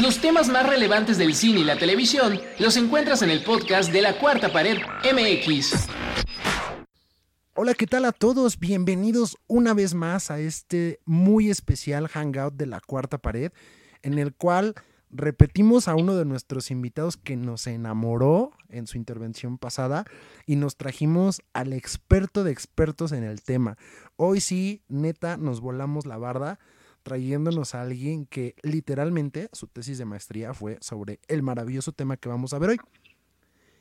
Los temas más relevantes del cine y la televisión los encuentras en el podcast de la Cuarta Pared MX. Hola, ¿qué tal a todos? Bienvenidos una vez más a este muy especial hangout de la Cuarta Pared, en el cual repetimos a uno de nuestros invitados que nos enamoró en su intervención pasada y nos trajimos al experto de expertos en el tema. Hoy sí, neta, nos volamos la barda trayéndonos a alguien que literalmente su tesis de maestría fue sobre el maravilloso tema que vamos a ver hoy.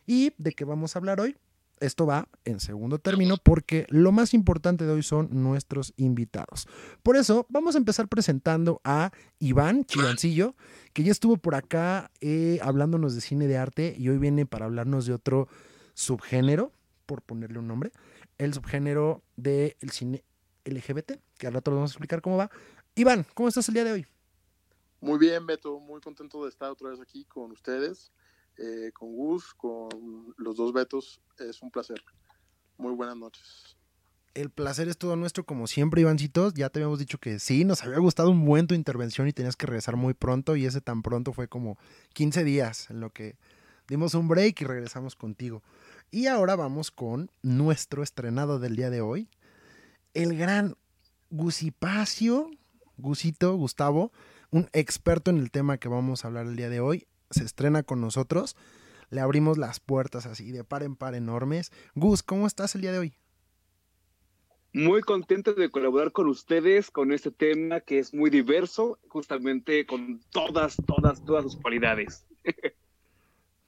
¿Y de qué vamos a hablar hoy? Esto va en segundo término porque lo más importante de hoy son nuestros invitados. Por eso vamos a empezar presentando a Iván Chivancillo, que ya estuvo por acá eh, hablándonos de cine de arte y hoy viene para hablarnos de otro subgénero, por ponerle un nombre, el subgénero del cine LGBT, que al rato vamos a explicar cómo va. Iván, ¿cómo estás el día de hoy? Muy bien, Beto, muy contento de estar otra vez aquí con ustedes, eh, con Gus, con los dos Betos. Es un placer. Muy buenas noches. El placer es todo nuestro, como siempre, Ivancitos. Ya te habíamos dicho que sí, nos había gustado un buen tu intervención y tenías que regresar muy pronto. Y ese tan pronto fue como 15 días en lo que dimos un break y regresamos contigo. Y ahora vamos con nuestro estrenado del día de hoy, el gran Gusipacio Gusito, Gustavo, un experto en el tema que vamos a hablar el día de hoy, se estrena con nosotros. Le abrimos las puertas así de par en par enormes. Gus, ¿cómo estás el día de hoy? Muy contento de colaborar con ustedes con este tema que es muy diverso, justamente con todas, todas, todas sus cualidades.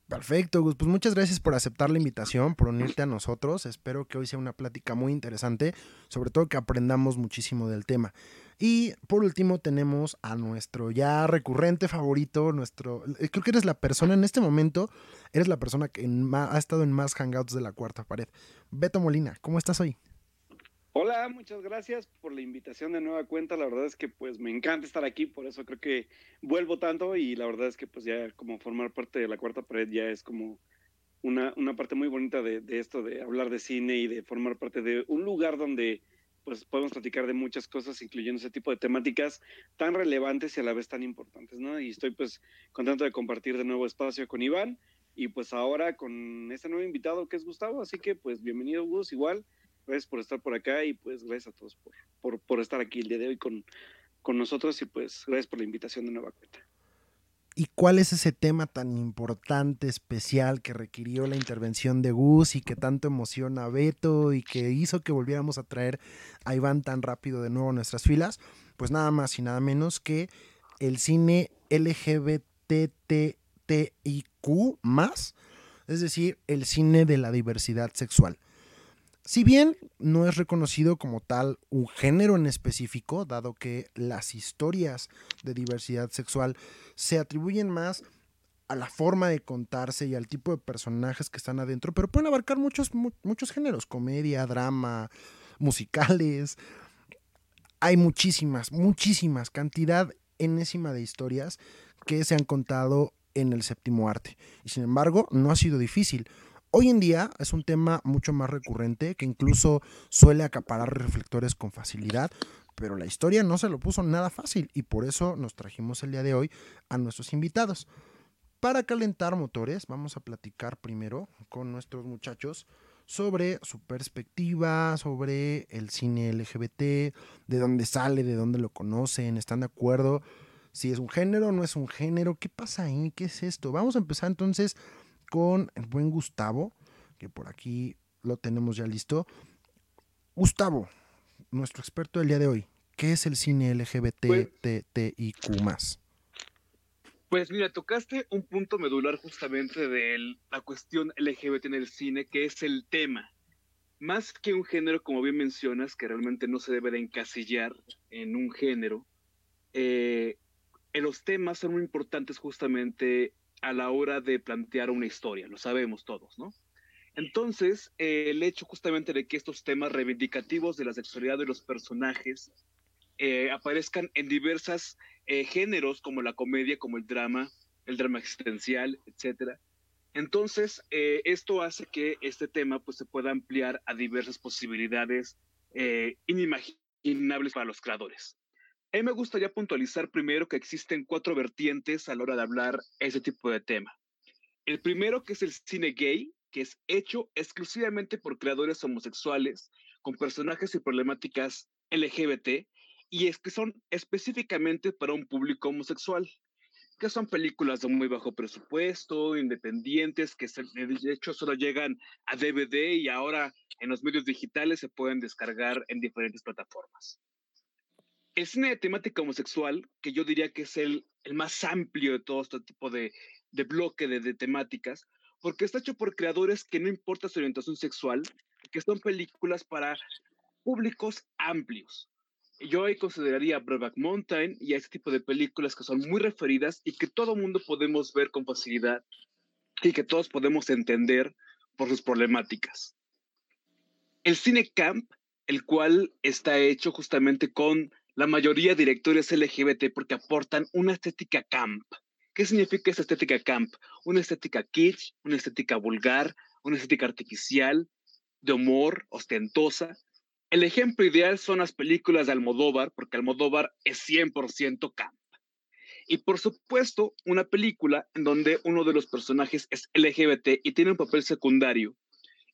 Perfecto, Gus. Pues muchas gracias por aceptar la invitación, por unirte a nosotros. Espero que hoy sea una plática muy interesante, sobre todo que aprendamos muchísimo del tema. Y por último tenemos a nuestro ya recurrente favorito, nuestro, eh, creo que eres la persona en este momento, eres la persona que ha estado en más hangouts de la cuarta pared. Beto Molina, ¿cómo estás hoy? Hola, muchas gracias por la invitación de nueva cuenta. La verdad es que pues me encanta estar aquí, por eso creo que vuelvo tanto y la verdad es que pues ya como formar parte de la cuarta pared ya es como una, una parte muy bonita de, de esto de hablar de cine y de formar parte de un lugar donde pues podemos platicar de muchas cosas, incluyendo ese tipo de temáticas tan relevantes y a la vez tan importantes, ¿no? Y estoy pues contento de compartir de nuevo espacio con Iván y pues ahora con este nuevo invitado que es Gustavo, así que pues bienvenido Gus, igual Gracias por estar por acá y pues gracias a todos por, por, estar aquí el día de hoy con, con nosotros y pues gracias por la invitación de nueva cuenta. ¿Y cuál es ese tema tan importante, especial, que requirió la intervención de Gus y que tanto emociona a Beto y que hizo que volviéramos a traer a Iván tan rápido de nuevo a nuestras filas? Pues nada más y nada menos que el cine LGBTTIQ más, es decir, el cine de la diversidad sexual. Si bien no es reconocido como tal un género en específico, dado que las historias de diversidad sexual se atribuyen más a la forma de contarse y al tipo de personajes que están adentro, pero pueden abarcar muchos, muchos géneros, comedia, drama, musicales. Hay muchísimas, muchísimas, cantidad enésima de historias que se han contado en el séptimo arte. Y sin embargo, no ha sido difícil. Hoy en día es un tema mucho más recurrente que incluso suele acaparar reflectores con facilidad, pero la historia no se lo puso nada fácil y por eso nos trajimos el día de hoy a nuestros invitados. Para calentar motores, vamos a platicar primero con nuestros muchachos sobre su perspectiva, sobre el cine LGBT, de dónde sale, de dónde lo conocen, están de acuerdo, si es un género no es un género, qué pasa ahí, qué es esto. Vamos a empezar entonces con el buen Gustavo, que por aquí lo tenemos ya listo. Gustavo, nuestro experto del día de hoy, ¿qué es el cine LGBTTIQ+. Pues, pues mira, tocaste un punto medular justamente de la cuestión LGBT en el cine, que es el tema. Más que un género, como bien mencionas, que realmente no se debe de encasillar en un género, eh, los temas son muy importantes justamente a la hora de plantear una historia, lo sabemos todos, ¿no? Entonces, eh, el hecho justamente de que estos temas reivindicativos de la sexualidad de los personajes eh, aparezcan en diversos eh, géneros como la comedia, como el drama, el drama existencial, etcétera. Entonces, esto hace que este tema pues, se pueda ampliar a diversas posibilidades inimaginables para los creadores. A mí me gustaría puntualizar primero que existen cuatro vertientes a la hora de hablar ese tipo de tema. El primero que es el cine gay, que es hecho exclusivamente por creadores homosexuales con personajes y problemáticas LGBT y es que son específicamente para un público homosexual, que son películas de muy bajo presupuesto, independientes, que de hecho solo llegan a DVD y ahora en los medios digitales se pueden descargar en diferentes plataformas. El cine de temática homosexual, que yo diría que es el, más amplio de todo este tipo de, de bloque de, de temáticas, porque está hecho por creadores que no importa su orientación sexual, que son películas para públicos amplios. Yo ahí consideraría Brokeback Mountain y a este tipo de películas que son muy referidas y que todo mundo podemos ver con facilidad y que todos podemos entender por sus problemáticas. El cine camp, el cual está hecho justamente con la mayoría de directores LGBT porque aportan una estética camp. ¿Qué significa esa estética camp? Una estética kitsch, una estética vulgar, una estética artificial, de humor, ostentosa. El ejemplo ideal son las películas de Almodóvar, porque Almodóvar es 100% camp. Y por supuesto, una película en donde uno de los personajes es LGBT y tiene un papel secundario,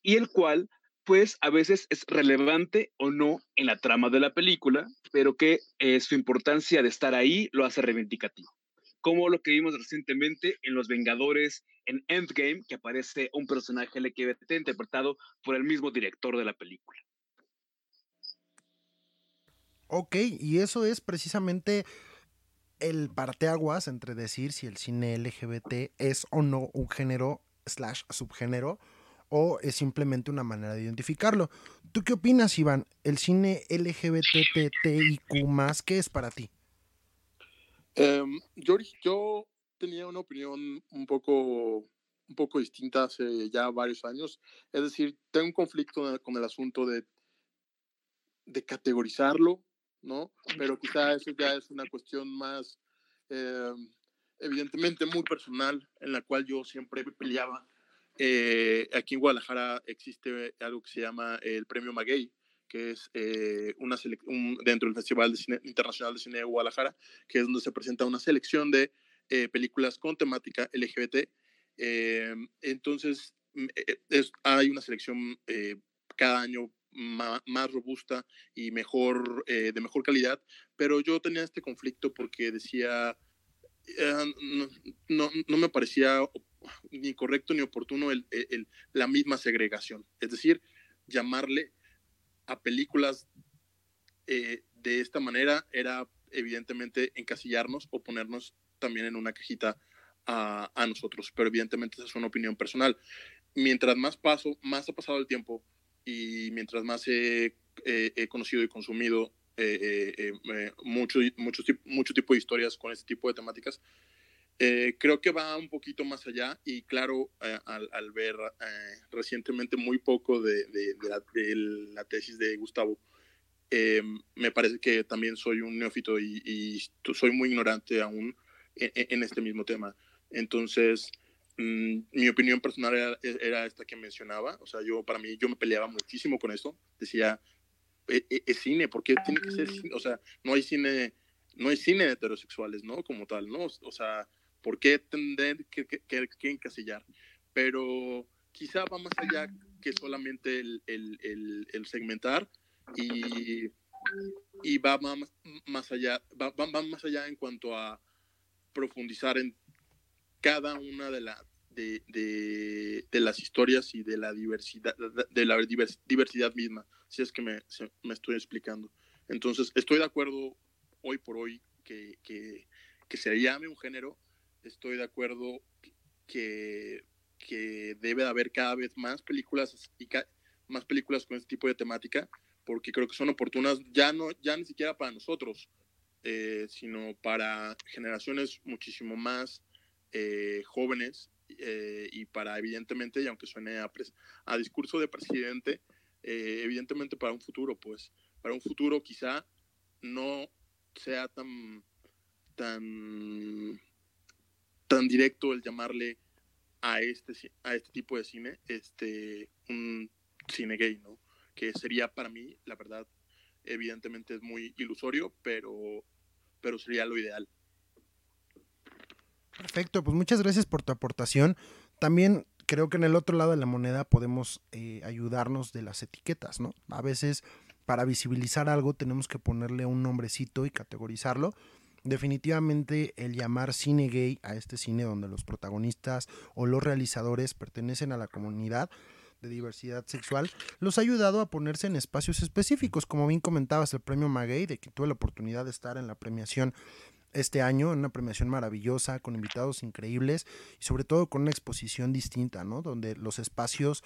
y el cual pues a veces es relevante o no en la trama de la película, pero que eh, su importancia de estar ahí lo hace reivindicativo. Como lo que vimos recientemente en Los Vengadores en Endgame, que aparece un personaje LGBT interpretado por el mismo director de la película. Ok, y eso es precisamente el parteaguas entre decir si el cine LGBT es o no un género slash subgénero o es simplemente una manera de identificarlo. ¿Tú qué opinas, Iván? ¿El cine LGBTTIQ más qué es para ti? Um, yo, tenía una opinión un poco, un poco distinta hace ya varios años. Es decir, tengo un conflicto con el asunto de, de categorizarlo, ¿no? Pero quizá eso ya es una cuestión más, eh, evidentemente, muy personal, en la cual yo siempre peleaba eh, aquí en Guadalajara existe algo que se llama el Premio Maguey, que es eh, una un, dentro del Festival de Cine, Internacional de Cine de Guadalajara, que es donde se presenta una selección de eh, películas con temática LGBT. entonces, mm, es, hay una selección cada año más, robusta y mejor, de mejor calidad, pero yo tenía este conflicto porque decía, no, no, no, me parecía ni correcto ni oportuno la misma segregación. Es decir, llamarle a películas eh, de esta manera era evidentemente encasillarnos o ponernos también en una cajita a, nosotros, pero evidentemente esa es una opinión personal. Mientras más paso, más ha pasado el tiempo y mientras más he, eh, conocido y consumido eh, eh mucho, mucho, mucho tipo de historias con este tipo de temáticas, eh, creo que va un poquito más allá y claro, eh, al, al, ver eh, recientemente muy poco de, de, de, la, de, la, tesis de Gustavo, eh, me parece que también soy un neófito y, y soy muy ignorante aún en, en, este mismo tema. Entonces, mmm, mi opinión personal era, era, esta que mencionaba, o sea, yo para mí, yo me peleaba muchísimo con esto, decía, es, e, cine, ¿por qué tiene que ser cine? O sea, no hay cine, no hay cine de heterosexuales, ¿no? Como tal, ¿no? O sea ¿Por qué que, que, que, encasillar? Pero quizá va más allá que solamente el, el, el, el segmentar y, y va más, más allá, va, va, más allá en cuanto a profundizar en cada una de, la, de, de, de las historias y de la diversidad, de la diversidad misma, si es que me, se, me estoy explicando. Entonces, estoy de acuerdo hoy por hoy que, que, que se llame un género, estoy de acuerdo que, que debe de haber cada vez más películas y más películas con este tipo de temática, porque creo que son oportunas ya no ya ni siquiera para nosotros, eh, sino para generaciones muchísimo más eh, jóvenes eh, y para evidentemente, y aunque suene a, a discurso de presidente, evidentemente para un futuro, pues, para un futuro quizá no sea tan tan tan directo el llamarle a este, a este tipo de cine este, un cine gay, ¿no? Que sería para mí, la verdad, evidentemente es muy ilusorio, pero pero sería lo ideal. Perfecto, pues muchas gracias por tu aportación. También creo que en el otro lado de la moneda podemos eh, ayudarnos de las etiquetas, ¿no? A veces para visibilizar algo tenemos que ponerle un nombrecito y categorizarlo. Definitivamente el llamar cine gay a este cine donde los protagonistas o los realizadores pertenecen a la comunidad de diversidad sexual los ha ayudado a ponerse en espacios específicos, como bien comentabas el premio Maguey, de que tuve la oportunidad de estar en la premiación este año, una premiación maravillosa, con invitados increíbles y sobre todo con una exposición distinta, ¿no? Donde los espacios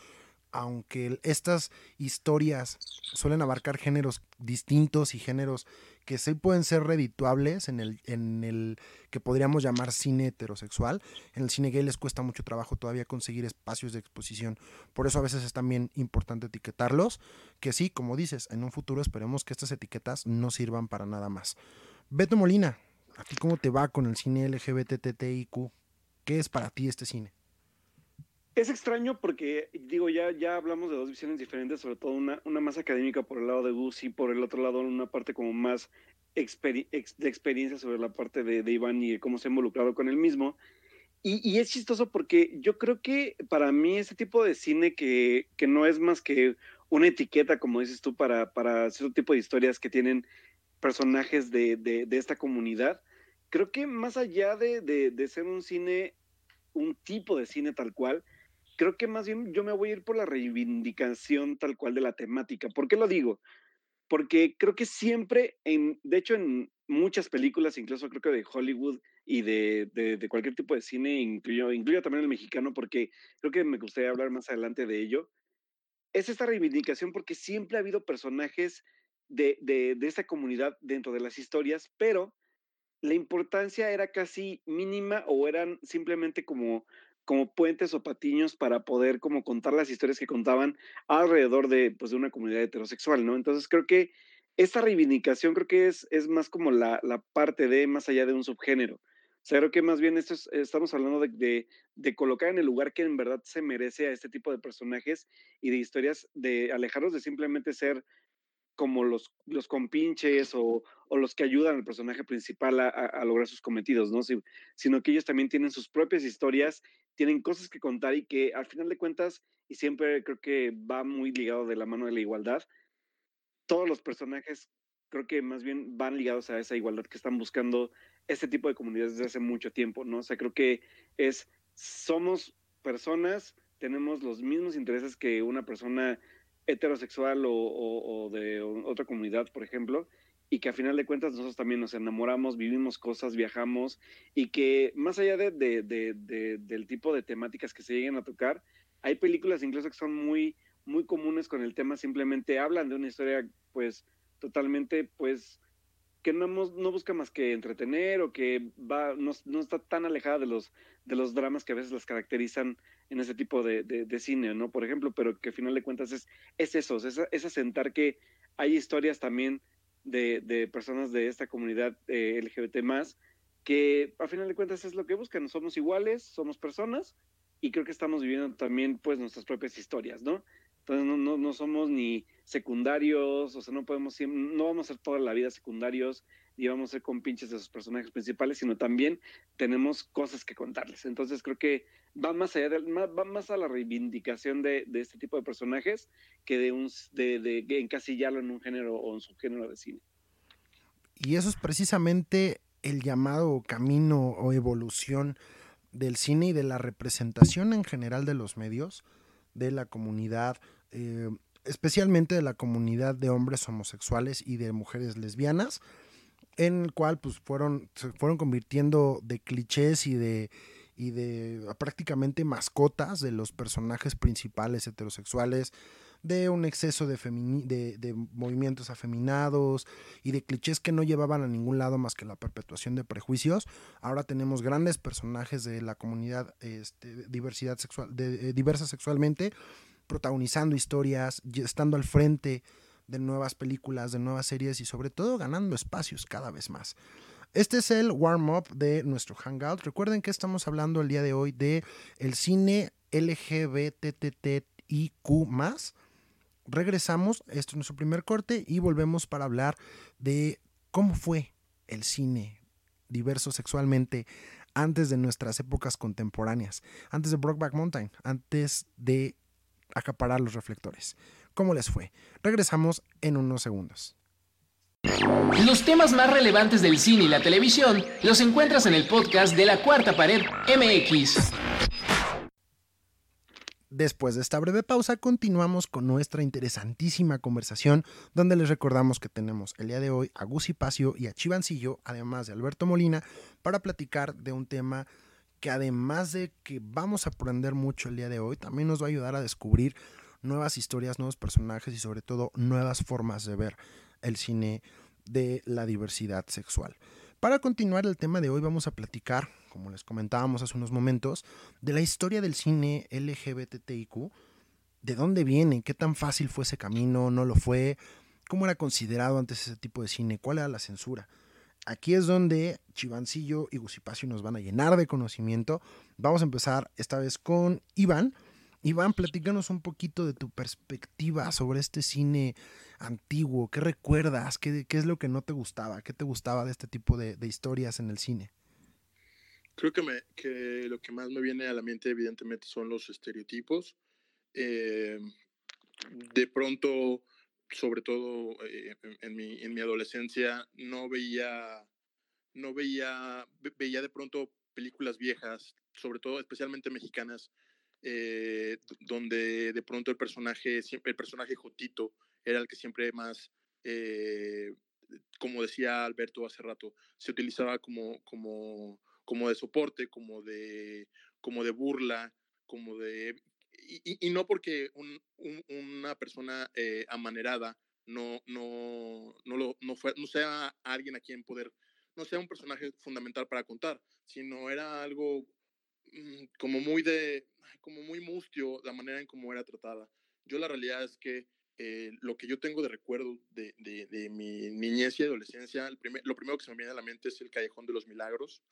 aunque estas historias suelen abarcar géneros distintos y géneros que sí pueden ser redituables en el, en el que podríamos llamar cine heterosexual, en el cine gay les cuesta mucho trabajo todavía conseguir espacios de exposición. Por eso a veces es también importante etiquetarlos, que sí, como dices, en un futuro esperemos que estas etiquetas no sirvan para nada más. Beto Molina, ¿a ti cómo te va con el cine LGBTTIQ? ¿Qué es para ti este cine? Es extraño porque, digo, ya, ya hablamos de dos visiones diferentes, sobre todo una, una más académica por el lado de Gus y por el otro lado una parte como más de experiencia sobre la parte de, de, Iván y cómo se ha involucrado con él mismo. Y, y, es chistoso porque yo creo que para mí ese tipo de cine que, que no es más que una etiqueta, como dices tú, para, para cierto tipo de historias que tienen personajes de, de, de esta comunidad, creo que más allá de, de ser un cine, un tipo de cine tal cual, creo que más bien yo me voy a ir por la reivindicación tal cual de la temática. ¿Por qué lo digo? Porque creo que siempre, en, de hecho en muchas películas, incluso creo que de Hollywood y de, de, cualquier tipo de cine, incluyo, incluyo también el mexicano, porque creo que me gustaría hablar más adelante de ello, es esta reivindicación porque siempre ha habido personajes de, de, de esta comunidad dentro de las historias, pero la importancia era casi mínima o eran simplemente como como puentes o patiños para poder como contar las historias que contaban alrededor de, pues, de una comunidad heterosexual, ¿no? Entonces creo que esta reivindicación creo que es, es más como la, la parte de más allá de un subgénero. O sea, creo que más bien esto estamos hablando de, de, de, colocar en el lugar que en verdad se merece a este tipo de personajes y de historias, de alejarlos de simplemente ser como los, los compinches o, o, los que ayudan al personaje principal a, lograr sus cometidos, ¿no? Si, sino que ellos también tienen sus propias historias, tienen cosas que contar y que al final de cuentas, y siempre creo que va muy ligado de la mano de la igualdad, todos los personajes creo que más bien van ligados a esa igualdad que están buscando este tipo de comunidades desde hace mucho tiempo, ¿no? O sea, creo que es, somos personas, tenemos los mismos intereses que una persona heterosexual o, o, o, de otra comunidad, por ejemplo, y que a final de cuentas nosotros también nos enamoramos, vivimos cosas, viajamos, y que más allá de, de, de, del tipo de temáticas que se lleguen a tocar, hay películas incluso que son muy, muy comunes con el tema, simplemente hablan de una historia pues totalmente pues que no, no busca más que entretener o que va, no, no, está tan alejada de los, de los dramas que a veces las caracterizan en ese tipo de, de, de cine, ¿no? Por ejemplo, pero que al final de cuentas es, es eso, es, es asentar que hay historias también de, de personas de esta comunidad eh, LGBT más, que a final de cuentas es lo que buscan, somos iguales, somos personas y creo que estamos viviendo también pues nuestras propias historias, ¿no? Entonces no, no, no, somos ni secundarios, o sea, no podemos, no vamos a ser toda la vida secundarios, ni vamos a ser compinches de sus personajes principales, sino también tenemos cosas que contarles. Entonces creo que va más allá, de, va más a la reivindicación de, de este tipo de personajes que de, un, de, de encasillarlo en un género o en su género de cine. Y eso es precisamente el llamado camino o evolución del cine y de la representación en general de los medios de la comunidad, eh, especialmente de la comunidad de hombres homosexuales y de mujeres lesbianas, en el cual pues fueron, se fueron convirtiendo de clichés y de, y de prácticamente mascotas de los personajes principales heterosexuales, de un exceso de, de, movimientos afeminados y de clichés que no llevaban a ningún lado más que la perpetuación de prejuicios. Ahora tenemos grandes personajes de la comunidad este, diversidad sexual, de, eh, diversa sexualmente, protagonizando historias, estando al frente de nuevas películas, de nuevas series y sobre todo ganando espacios cada vez más. Este es el warm-up de nuestro Hangout. Recuerden que estamos hablando el día de hoy de el cine LGBTTIQ+, regresamos, esto es nuestro primer corte y volvemos para hablar de cómo fue el cine diverso sexualmente antes de nuestras épocas contemporáneas, antes de Brokeback Mountain, antes de acaparar los reflectores. ¿Cómo les fue? Regresamos en unos segundos. Los temas más relevantes del cine y la televisión los encuentras en el podcast de la Cuarta Pared MX. Después de esta breve pausa, continuamos con nuestra interesantísima conversación, donde les recordamos que tenemos el día de hoy a Gus Pacio y a Chivancillo, además de Alberto Molina, para platicar de un tema que además de que vamos a aprender mucho el día de hoy, también nos va a ayudar a descubrir nuevas historias, nuevos personajes y sobre todo nuevas formas de ver el cine de la diversidad sexual. Para continuar el tema de hoy vamos a platicar, como les comentábamos hace unos momentos, de la historia del cine LGBTIQ, de dónde viene, qué tan fácil fue ese camino, no lo fue, cómo era considerado antes ese tipo de cine, cuál era la censura. Aquí es donde Chivancillo y Gusipacio nos van a llenar de conocimiento. Vamos a empezar esta vez con Iván. Iván, platícanos un poquito de tu perspectiva sobre este cine antiguo? ¿Qué recuerdas? ¿Qué, es lo que no te gustaba? ¿Qué te gustaba de este tipo de, historias en el cine? Creo que, me, lo que más me viene a la mente evidentemente son los estereotipos. Eh, de pronto, sobre todo eh, en, mi, en mi adolescencia, no veía, no veía, veía de pronto películas viejas, sobre todo especialmente mexicanas, eh, donde de pronto el personaje, el personaje Jotito era el que siempre más, eh, como decía Alberto hace rato, se utilizaba como, como, como de soporte, como de, como de burla, como de... Y, no porque un, un, una persona eh, amanerada no, no, no, lo, no, fue, no sea alguien a quien poder, no sea un personaje fundamental para contar, sino era algo como muy de, como muy mustio la manera en cómo era tratada. Yo la realidad es que eh, lo que yo tengo de recuerdo de, de, mi niñez y adolescencia, el primer, lo primero que se me viene a la mente es el Callejón de los Milagros,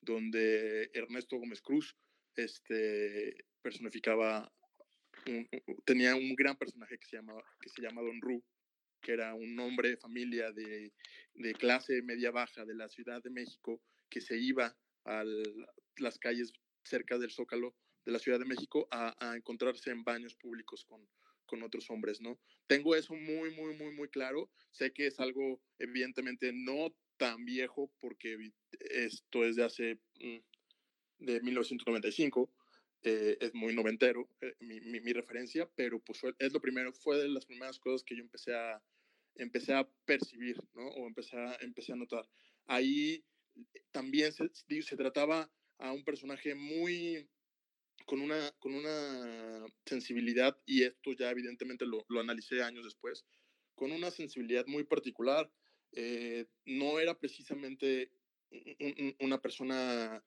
donde Ernesto Gómez Cruz este, personificaba, un, tenía un gran personaje que se, llama, que se llama Don Ru, que era un hombre de familia de, de clase media-baja de la Ciudad de México, que se iba a las calles cerca del Zócalo de la Ciudad de México a, a encontrarse en baños públicos con, con otros hombres, ¿no? Tengo eso muy, muy, muy, muy claro. Sé que es algo evidentemente no tan viejo porque esto es de hace, mm, de 1995, eh, es muy noventero eh, mi, mi, mi, referencia, pero pues fue, es lo primero, fue de las primeras cosas que yo empecé a, empecé a percibir, ¿no? O empecé a, empecé a notar. Ahí también se, se trataba a un personaje muy con una, con una sensibilidad, y esto ya evidentemente lo, lo analicé años después, con una sensibilidad muy particular. Eh, no era precisamente una persona,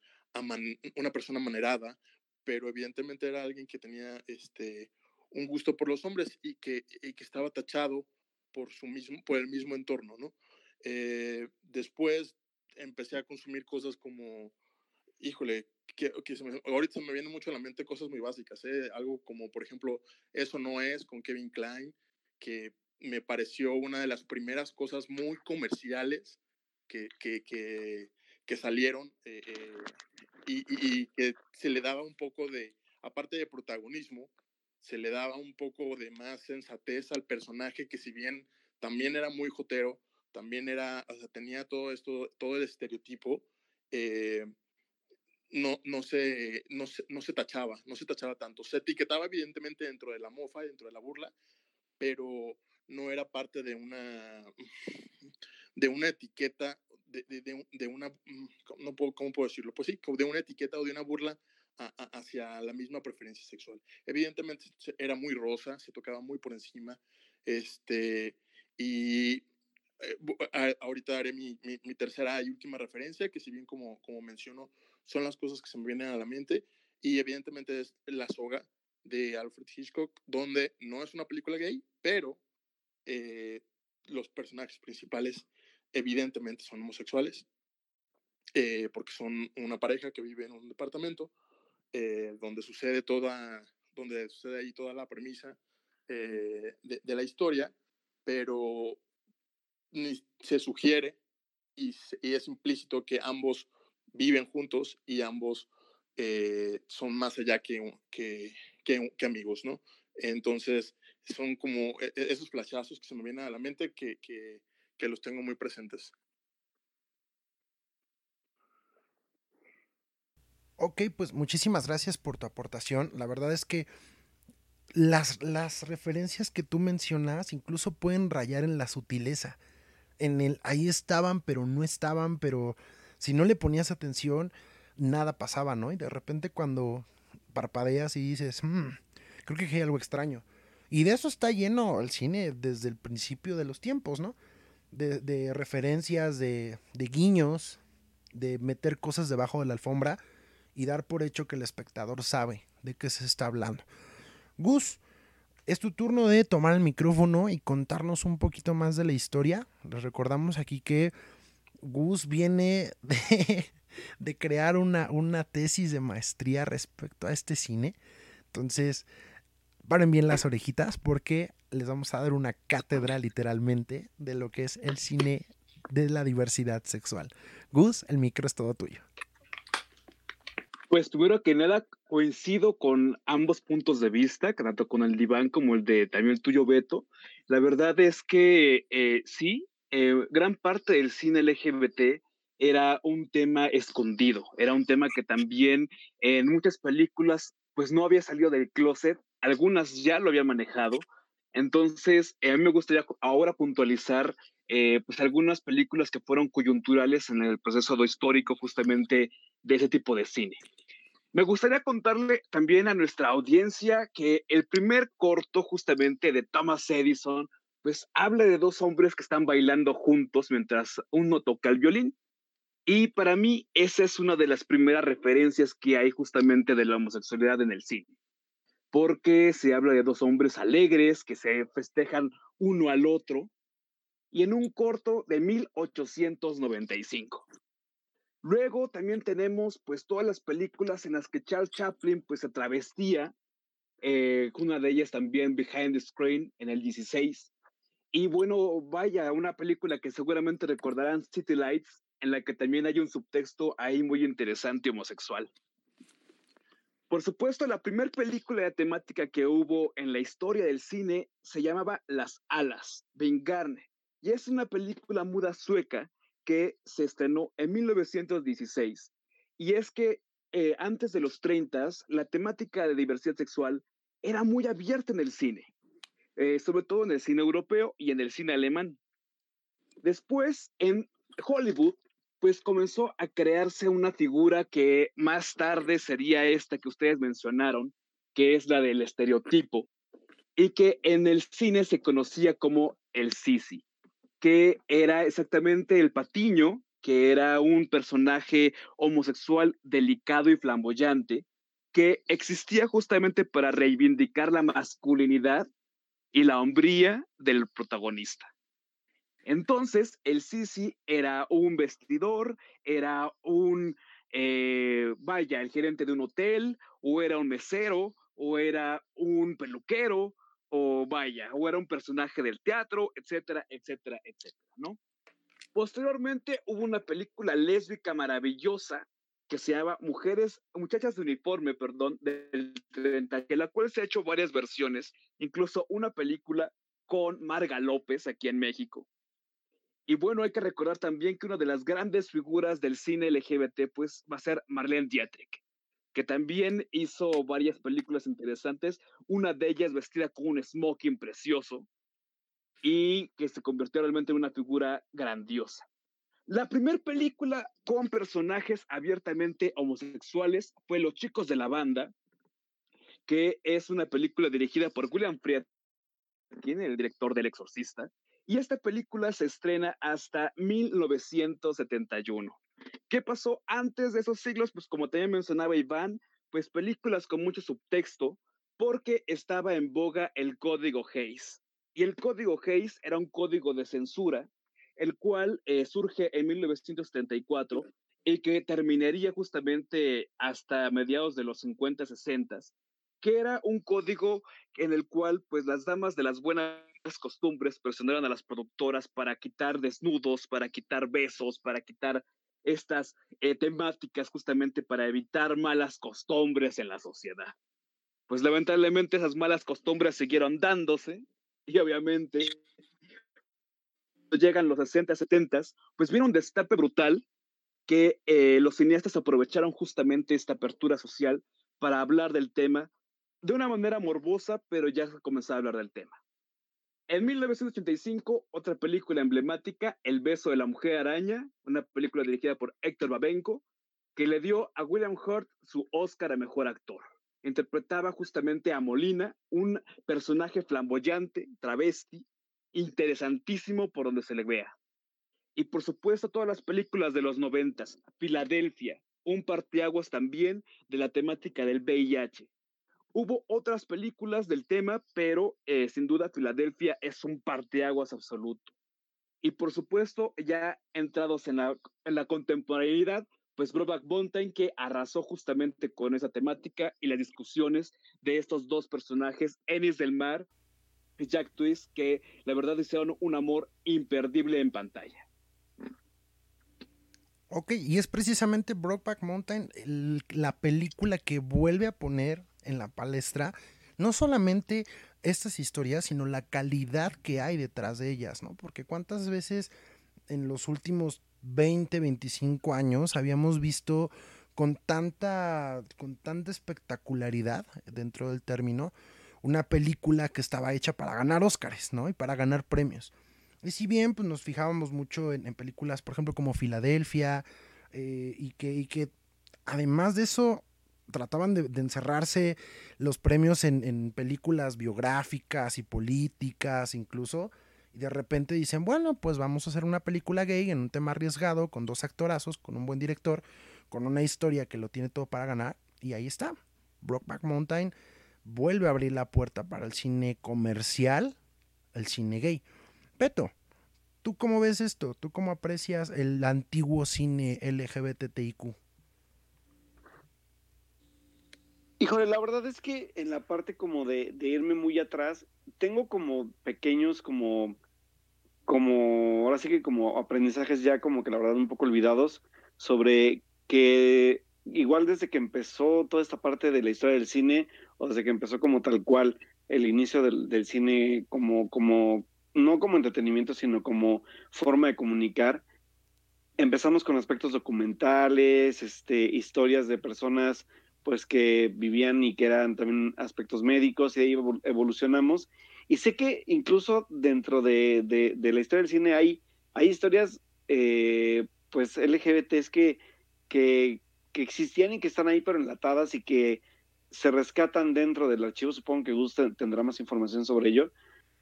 una persona manerada, pero evidentemente era alguien que tenía este, un gusto por los hombres y que, y que estaba tachado por, su mismo, por el mismo entorno. ¿no? Eh, después empecé a consumir cosas como, híjole, que, ahorita se me vienen mucho a la mente cosas muy básicas, ¿eh? algo como, por ejemplo, Eso no es con Kevin Klein, que me pareció una de las primeras cosas muy comerciales que, que, que, salieron eh, eh, y, que se le daba un poco de, aparte de protagonismo, se le daba un poco de más sensatez al personaje que si bien también era muy jotero, también era, o sea, tenía todo esto, todo el estereotipo, no, no, se, no, se, no se tachaba, no se tachaba tanto. Se etiquetaba evidentemente dentro de la mofa, dentro de la burla, pero no era parte de una, de una etiqueta, de, de, de una, mm, no puedo, ¿cómo puedo decirlo? Pues sí, de una etiqueta o de una burla a, a, hacia la misma preferencia sexual. Evidentemente era muy rosa, se tocaba muy por encima, este, y eh, ahorita haré mi, mi, mi, tercera y última referencia, que si bien como, como menciono, son las cosas que se me vienen a la mente. Y evidentemente es La soga de Alfred Hitchcock, donde no es una película gay, pero eh, los personajes principales evidentemente son homosexuales, eh, porque son una pareja que vive en un departamento eh, donde sucede toda, donde sucede ahí toda la premisa de, de, la historia, pero se sugiere y, es implícito que ambos viven juntos y ambos eh, son más allá que, que, que, amigos, ¿no? Entonces, son como e, e, esos flashazos que se me vienen a la mente que, que, los tengo muy presentes. Ok, pues muchísimas gracias por tu aportación. La verdad es que las, las referencias que tú mencionas incluso pueden rayar en la sutileza. En el ahí estaban, pero no estaban, pero si no le ponías atención, nada pasaba, ¿no? Y de repente cuando parpadeas y dices, hmm, creo que hay algo extraño. Y de eso está lleno el cine desde el principio de los tiempos, ¿no? De, de referencias, de, de guiños, de meter cosas debajo de la alfombra y dar por hecho que el espectador sabe de qué se está hablando. Gus, es tu turno de tomar el micrófono y contarnos un poquito más de la historia. Les recordamos aquí que Gus viene de, crear una, una, tesis de maestría respecto a este cine. Entonces, paren bien las orejitas porque les vamos a dar una cátedra literalmente de lo que es el cine de la diversidad sexual. Gus, el micro es todo tuyo. Pues primero que nada coincido con ambos puntos de vista, tanto con el diván como el de también el tuyo, Beto. La verdad es que eh, sí, eh, gran parte del cine LGBT era un tema escondido, era un tema que también en muchas películas pues no había salido del closet, algunas ya lo había manejado. Entonces, a mí me gustaría ahora puntualizar eh, pues algunas películas que fueron coyunturales en el proceso histórico justamente de ese tipo de cine. Me gustaría contarle también a nuestra audiencia que el primer corto justamente de Thomas Edison, pues habla de dos hombres que están bailando juntos mientras uno toca el violín. Y para mí esa es una de las primeras referencias que hay justamente de la homosexualidad en el cine. Porque se habla de dos hombres alegres que se festejan uno al otro. Y en un corto de 1895. Luego también tenemos pues todas las películas en las que Charles Chaplin pues se travestía, eh, una de ellas también Behind the Screen en el 16. Y bueno, vaya, una película que seguramente recordarán, City Lights, en la que también hay un subtexto ahí muy interesante homosexual. Por supuesto, la primera película de temática que hubo en la historia del cine se llamaba Las Alas, Vengarne, y es una película muda sueca que se estrenó en 1916. Y es que eh, antes de los 30, la temática de diversidad sexual era muy abierta en el cine, eh, sobre todo en el cine europeo y en el cine alemán. Después, en Hollywood, pues comenzó a crearse una figura que más tarde sería esta que ustedes mencionaron, que es la del estereotipo, y que en el cine se conocía como el sisi que era exactamente el Patiño, que era un personaje homosexual delicado y flamboyante, que existía justamente para reivindicar la masculinidad y la hombría del protagonista. Entonces, el Sisi era un vestidor, era un, eh, vaya, el gerente de un hotel, o era un mesero, o era un peluquero, o vaya, o era un personaje del teatro, etcétera, etcétera, etcétera, ¿no? Posteriormente hubo una película lésbica maravillosa que se llama Mujeres, Muchachas de Uniforme, perdón, del 30, que la cual se ha hecho varias versiones, incluso una película con Marga López aquí en México. Y bueno, hay que recordar también que una de las grandes figuras del cine LGBT, pues, va a ser Marlene Dietrich que también hizo varias películas interesantes, una de ellas vestida con un smoking precioso y que se convirtió realmente en una figura grandiosa. La primera película con personajes abiertamente homosexuales fue Los chicos de la banda, que es una película dirigida por William Friedkin, el director del Exorcista, y esta película se estrena hasta 1971. ¿Qué pasó antes de esos siglos? Pues como también mencionaba Iván, pues películas con mucho subtexto, porque estaba en boga el código Hayes. Y el código Hayes era un código de censura, el cual eh, surge en 1974 y que terminaría justamente hasta mediados de los 50, 60, que era un código en el cual pues las damas de las buenas costumbres presionaron a las productoras para quitar desnudos, para quitar besos, para quitar estas eh, temáticas justamente para evitar malas costumbres en la sociedad. Pues lamentablemente esas malas costumbres siguieron dándose y obviamente llegan los 60, 70, pues viene un destape brutal que eh, los cineastas aprovecharon justamente esta apertura social para hablar del tema de una manera morbosa, pero ya comenzó a hablar del tema. En 1985, otra película emblemática, El beso de la mujer araña, una película dirigida por Héctor Babenco, que le dio a William Hurt su Oscar a Mejor Actor. Interpretaba justamente a Molina, un personaje flamboyante, travesti, interesantísimo por donde se le vea. Y por supuesto todas las películas de los noventas, Filadelfia, un parteaguas también de la temática del VIH. Hubo otras películas del tema, pero eh, sin duda Filadelfia es un parteaguas absoluto. Y por supuesto, ya entrados en la, en la contemporaneidad, pues Broback Mountain que arrasó justamente con esa temática y las discusiones de estos dos personajes, Ennis del Mar Jack Twist, que la verdad hicieron un amor imperdible en pantalla. Ok, y es precisamente Brokeback Mountain la película que vuelve a poner en la palestra no solamente estas historias, sino la calidad que hay detrás de ellas, ¿no? Porque cuántas veces en los últimos 20, 25 años habíamos visto con tanta, con tanta espectacularidad dentro del término una película que estaba hecha para ganar Óscares, ¿no? Y para ganar premios. Y si bien pues, nos fijábamos mucho en, películas, por ejemplo, como Filadelfia, eh, y, que, y que además de eso trataban de, encerrarse los premios en, películas biográficas y políticas incluso, y de repente dicen, bueno, pues vamos a hacer una película gay en un tema arriesgado, con dos actorazos, con un buen director, con una historia que lo tiene todo para ganar, y ahí está. Brockback Mountain vuelve a abrir la puerta para el cine comercial, el cine gay. Peto, ¿tú cómo ves esto? ¿Tú cómo aprecias el antiguo cine LGBTIQ? Híjole, la verdad es que en la parte como de, irme muy atrás, tengo como pequeños, como, como, ahora sí que como aprendizajes ya como que la verdad un poco olvidados sobre que igual desde que empezó toda esta parte de la historia del cine, o desde que empezó como tal cual el inicio del, cine como, como no como entretenimiento, sino como forma de comunicar. Empezamos con aspectos documentales, este, historias de personas pues que vivían y que eran también aspectos médicos y ahí evolucionamos. Y sé que incluso dentro de, de, la historia del cine hay, hay historias eh, pues LGBTs que, que, que existían y que están ahí pero enlatadas y que se rescatan dentro del archivo, supongo que usted tendrá más información sobre ello,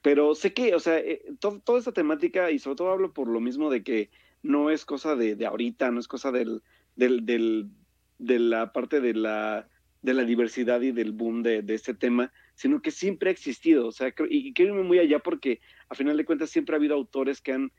pero sé que, o sea, eh, toda esta temática, y sobre todo hablo por lo mismo de que no es cosa de, ahorita, no es cosa del, del, del, de la parte de la, de la diversidad y del boom de, este tema, sino que siempre ha existido, o sea, y, quiero irme muy allá porque a final de cuentas siempre ha habido autores que han,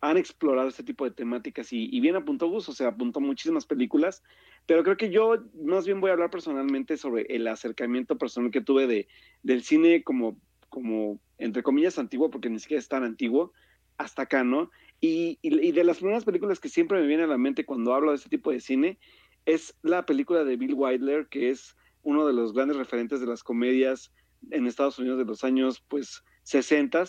han explorado este tipo de temáticas y, y bien apuntó Gus, o sea, apuntó muchísimas películas, pero creo que yo más bien voy a hablar personalmente sobre el acercamiento personal que tuve de, del cine como como, entre comillas, antiguo, porque ni siquiera es tan antiguo, hasta acá, ¿no? Y, de las primeras películas que siempre me viene a la mente cuando hablo de este tipo de cine, es la película de Bill Wilder, que es uno de los grandes referentes de las comedias en Estados Unidos de los años, pues, 60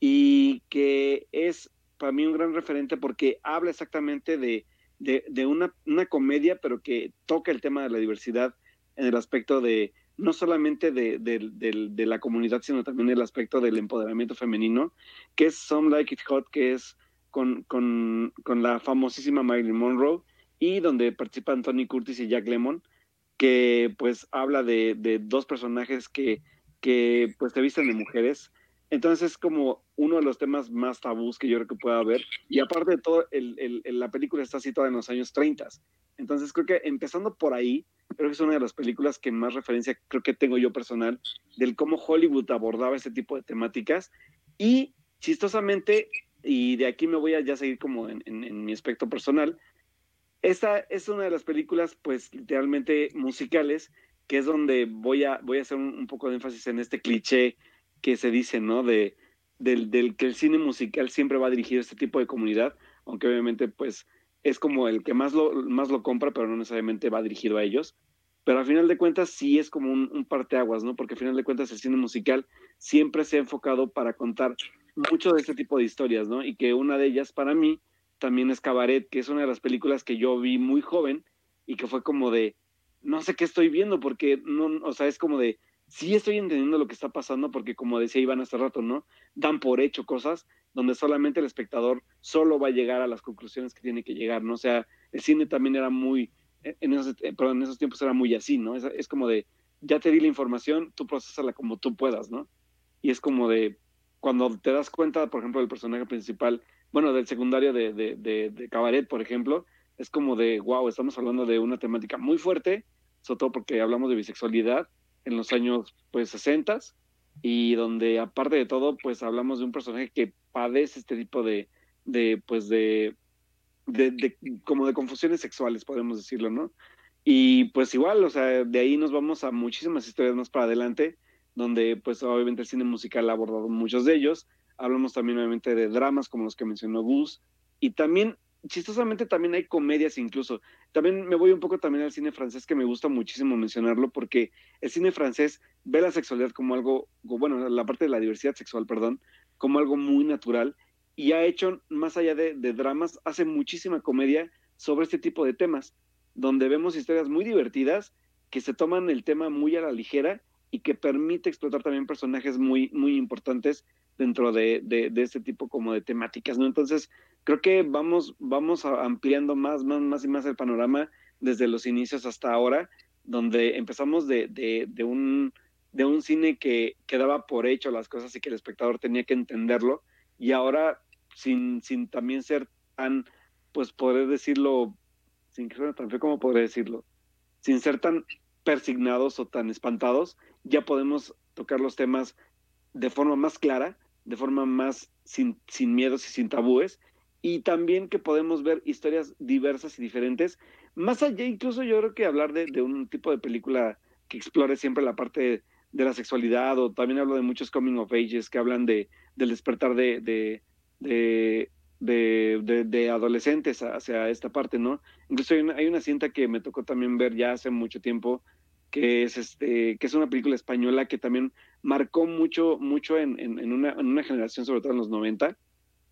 y que es para mí un gran referente porque habla exactamente de, de, de una, una comedia, pero que toca el tema de la diversidad en el aspecto de, no solamente de, la comunidad, sino también el aspecto del empoderamiento femenino, que es Some Like It Hot, que es con, con, la famosísima Marilyn Monroe, y donde participan Tony Curtis y Jack Lemmon, que pues habla de, dos personajes que, que pues se visten de mujeres. Entonces es como uno de los temas más tabús que yo creo que pueda haber. Y aparte de todo, la película está situada en los años 30. Entonces creo que empezando por ahí, creo que es una de las películas que más referencia creo que tengo yo personal del cómo Hollywood abordaba este tipo de temáticas. Y chistosamente, y de aquí me voy a ya seguir como en, mi aspecto personal, esta es una de las películas pues literalmente musicales, que es donde voy a, voy a hacer un, poco de énfasis en este cliché que se dice, ¿no? De, del, del, que el cine musical siempre va a este tipo de comunidad, aunque obviamente pues es como el que más lo, más lo compra, pero no necesariamente va dirigido a ellos. Pero al final de cuentas sí es como un, un parteaguas, ¿no? Porque al final de cuentas el cine musical siempre se ha enfocado para contar mucho de este tipo de historias, ¿no? Y que una de ellas para mí también es Cabaret, que es una de las películas que yo vi muy joven y que fue como de, no sé qué estoy viendo, porque no, o sea, es como de, sí estoy entendiendo lo que está pasando, porque como decía Iván hace rato, ¿no? Dan por hecho cosas donde solamente el espectador solo va a llegar a las conclusiones que tiene que llegar, ¿no? O sea, el cine también era muy, en esos, eh, perdón, en esos tiempos era muy así, ¿no? Es, es como de, ya te di la información, tú procesala como tú puedas, ¿no? Y es como de, cuando te das cuenta, por ejemplo, del personaje principal, bueno, del secundario de, de, de, Cabaret, por ejemplo, es como de, wow, estamos hablando de una temática muy fuerte, sobre todo porque hablamos de bisexualidad en los años, pues, 60 y donde, aparte de todo, pues, hablamos de un personaje que padece este tipo de, de pues, de, de, como de confusiones sexuales, podemos decirlo, ¿no? Y pues igual, o sea, de ahí nos vamos a muchísimas historias más para adelante, donde pues obviamente el cine musical ha abordado muchos de ellos. Hablamos también obviamente de dramas como los que mencionó Gus. Y también, chistosamente, también hay comedias incluso. También me voy un poco también al cine francés, que me gusta muchísimo mencionarlo, porque el cine francés ve la sexualidad como algo, bueno, la parte de la diversidad sexual, perdón, como algo muy natural. Y ha hecho, más allá de, de dramas, hace muchísima comedia sobre este tipo de temas, donde vemos historias muy divertidas que se toman el tema muy a la ligera y que permite explotar también personajes muy, muy importantes dentro de, de, este tipo como de temáticas, ¿no? Entonces, creo que vamos, vamos ampliando más, más, más y más el panorama desde los inicios hasta ahora, donde empezamos de, de un, de un cine que, que, daba por hecho las cosas y que el espectador tenía que entenderlo, y ahora sin, sin también ser tan, pues poder decirlo, sin que tan feo como poder decirlo, sin ser tan persignados o tan espantados, ya podemos tocar los temas de forma más clara, de forma más sin, sin miedos y sin tabúes, y también que podemos ver historias diversas y diferentes. Más allá, incluso yo creo que hablar de, de un tipo de película que explore siempre la parte de, la sexualidad, o también hablo de muchos coming of ages que hablan de, del despertar de, de, adolescentes hacia esta parte, ¿no? Incluso hay una, hay una cinta que me tocó también ver ya hace mucho tiempo, que es este, que es una película española que también marcó mucho, mucho en, en, una, en, una, generación, sobre todo en los 90,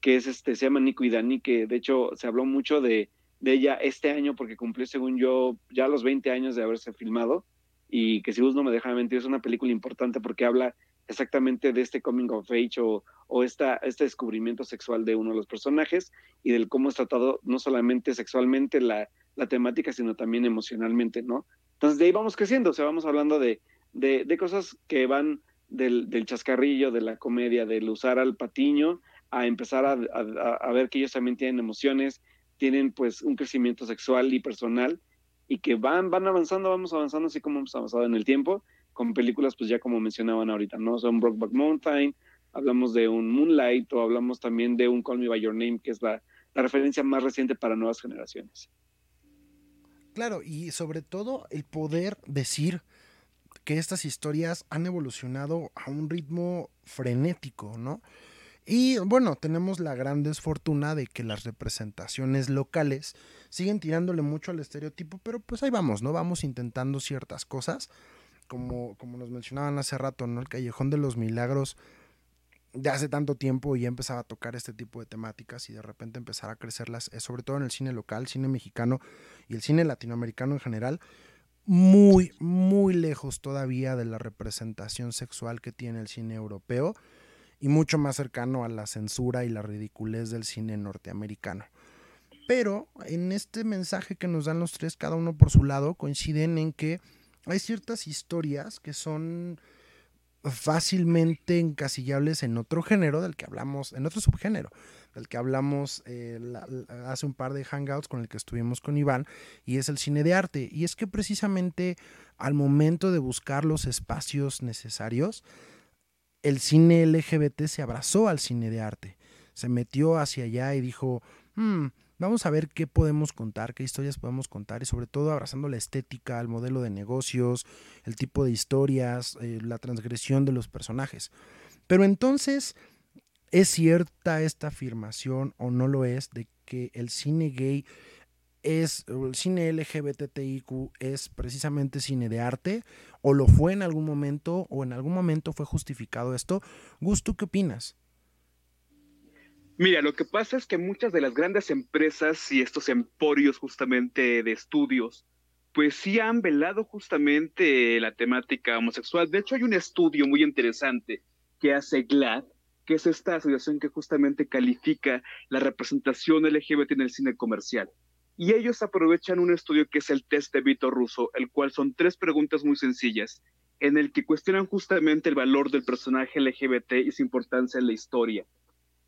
que es este, se llama Nico y Dani, que de hecho se habló mucho de, de ella este año porque cumplió, según yo, ya los 20 años de haberse filmado, y que si vos no me deja mentir, es una película importante porque habla exactamente de este coming of age o, o esta, este descubrimiento sexual de uno de los personajes y del cómo es tratado no solamente sexualmente la, la temática, sino también emocionalmente, ¿no? Entonces de ahí vamos creciendo, o sea, vamos hablando de, de, cosas que van del, del, chascarrillo, de la comedia, del usar al patiño, a empezar a, a, ver que ellos también tienen emociones, tienen pues un crecimiento sexual y personal, y que van, van avanzando, vamos avanzando así como hemos avanzado en el tiempo, con películas pues ya como mencionaban ahorita, ¿no? Son Brokeback Mountain, hablamos de un Moonlight o hablamos también de un Call Me By Your Name, que es la, la referencia más reciente para nuevas generaciones. Claro, y sobre todo el poder decir que estas historias han evolucionado a un ritmo frenético, ¿no? Y bueno, tenemos la gran desfortuna de que las representaciones locales siguen tirándole mucho al estereotipo, pero pues ahí vamos, ¿no? Vamos intentando ciertas cosas, como, como nos mencionaban hace rato, ¿no? El Callejón de los Milagros de hace tanto tiempo ya empezaba a tocar este tipo de temáticas y de repente empezar a crecerlas, eh, sobre todo en el cine local, cine mexicano y el cine latinoamericano en general, muy, muy lejos todavía de la representación sexual que tiene el cine europeo y mucho más cercano a la censura y la ridiculez del cine norteamericano. Pero en este mensaje que nos dan los tres, cada uno por su lado, coinciden en que hay ciertas historias que son fácilmente encasillables en otro género del que hablamos, en otro subgénero, del que hablamos eh, hace un par de hangouts con el que estuvimos con Iván, y es el cine de arte. Y es que precisamente al momento de buscar los espacios necesarios, el cine LGBT se abrazó al cine de arte, se metió hacia allá y dijo, hmm, Vamos a ver qué podemos contar, qué historias podemos contar y sobre todo abrazando la estética, el modelo de negocios, el tipo de historias, eh, la transgresión de los personajes. Pero entonces, ¿Es cierta esta afirmación o no lo es de que el cine gay es, el cine LGBTIQ es precisamente cine de arte? ¿O lo fue en algún momento? ¿O en algún momento fue justificado esto? Gusto, qué opinas? Mira, lo que pasa es que muchas de las grandes empresas y estos emporios justamente de estudios, pues sí han velado justamente la temática homosexual. De hecho, hay un estudio muy interesante que hace GLAD, que es esta asociación que justamente califica la representación LGBT en el cine comercial. Y ellos aprovechan un estudio que es el test de Vito Russo, el cual son tres preguntas muy sencillas, en el que cuestionan justamente el valor del personaje LGBT y su importancia en la historia.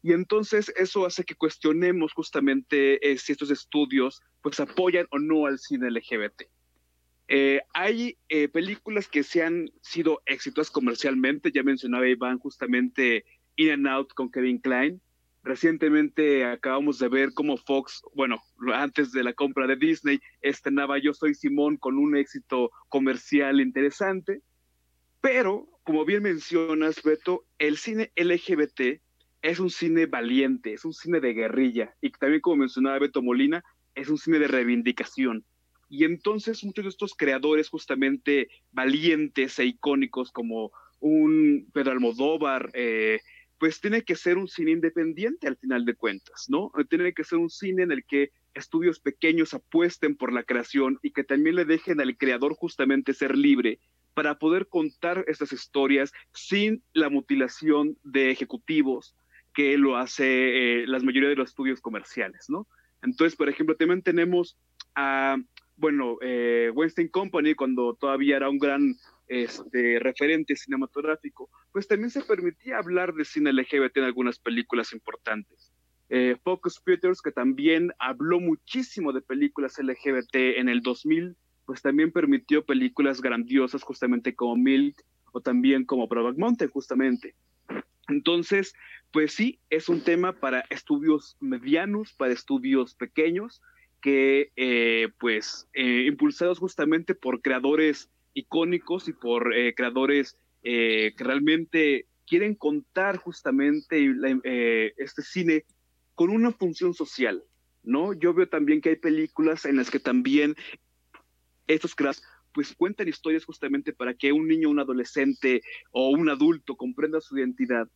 Y entonces eso hace que cuestionemos justamente eh, si estos estudios pues apoyan o no al cine LGBT. Eh, hay eh, películas que se han sido éxitos comercialmente, ya mencionaba Iván justamente In and Out con Kevin Klein. Recientemente acabamos de ver cómo Fox, bueno, antes de la compra de Disney, estrenaba Yo Soy Simón con un éxito comercial interesante. Pero, como bien mencionas, Beto, el cine LGBT es un cine valiente, es un cine de guerrilla y también como mencionaba Beto Molina, es un cine de reivindicación. Y entonces muchos de estos creadores justamente valientes e icónicos como un Pedro Almodóvar, eh, pues tiene que ser un cine independiente al final de cuentas, ¿no? Tiene que ser un cine en el que estudios pequeños apuesten por la creación y que también le dejen al creador justamente ser libre para poder contar estas historias sin la mutilación de ejecutivos, que lo hace eh, las mayoría de los estudios comerciales, ¿no? Entonces, por ejemplo, también tenemos a, bueno, eh, Weinstein Company, cuando todavía era un gran este, referente cinematográfico, pues también se permitía hablar de cine LGBT en algunas películas importantes. Eh, Focus Peters, que también habló muchísimo de películas LGBT en el 2000, pues también permitió películas grandiosas justamente como Milk o también como Brokeback Mountain, justamente. Entonces, pues sí, es un tema para estudios medianos, para estudios pequeños, que eh, pues eh, impulsados justamente por creadores icónicos y por eh, creadores que realmente quieren contar justamente este cine con una función social, ¿no? Yo veo también que hay películas en las que también estos creadores pues cuentan historias justamente para que un niño, un adolescente o un adulto comprenda su identidad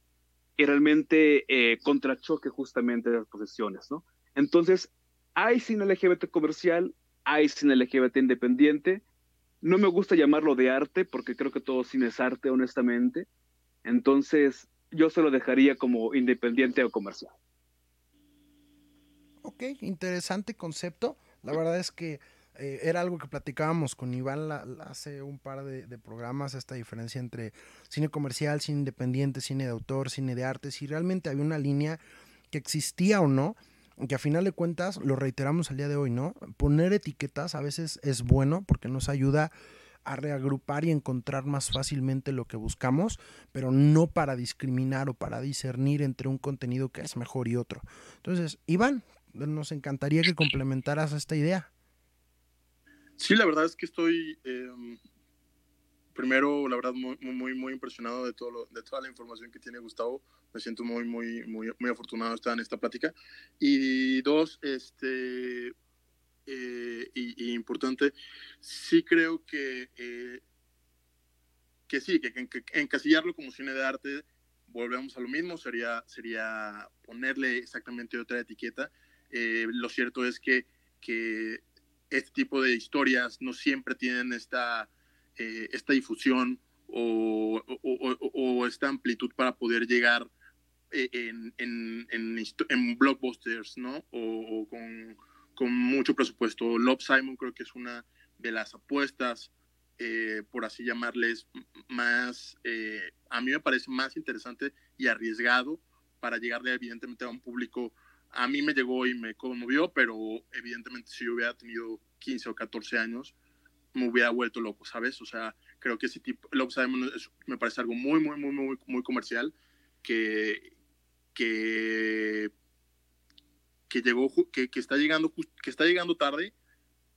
y realmente eh, contrachoque justamente las posiciones, ¿no? Entonces, hay cine LGBT comercial, hay cine LGBT independiente. No me gusta llamarlo de arte porque creo que todo cine es arte, honestamente. Entonces, yo se lo dejaría como independiente o comercial. Ok, interesante concepto. La verdad es que eh, era algo que platicábamos con Iván hace un par de, programas, esta diferencia entre cine comercial, cine independiente, cine de autor, cine de arte, si realmente había una línea que existía o no, que a final de cuentas, lo reiteramos al día de hoy, ¿no? Poner etiquetas a veces es bueno porque nos ayuda a reagrupar y encontrar más fácilmente lo que buscamos, pero no para discriminar o para discernir entre un contenido que es mejor y otro. Entonces, Iván, nos encantaría que complementaras esta idea. Sí, la verdad es que estoy, em, primero, la verdad, muy, muy, muy impresionado de, todo de toda la información que tiene Gustavo. Me siento muy, muy, muy, muy afortunado de estar en esta plática. Y dos, este, eh, y, importante, sí creo que, eh, que sí, que, encasillarlo como cine de arte, volvemos a lo mismo, sería, sería ponerle exactamente otra etiqueta. Eh, lo cierto es que, que este tipo de historias no siempre tienen esta, eh, esta difusión o, esta amplitud para poder llegar eh, en, en, en, blockbusters, ¿no? O, con, con, mucho presupuesto. Love Simon creo que es una de las apuestas, eh, por así llamarles, más, a mí me parece más interesante y arriesgado para llegarle evidentemente a un público a mí me llegó y me conmovió, pero evidentemente si yo hubiera tenido 15 o 14 años, me hubiera vuelto loco, ¿sabes? O sea, creo que ese tipo, Love Simon me parece algo muy, muy, muy, muy, muy comercial que, que, que llegó, que, que, está llegando, que está llegando tarde,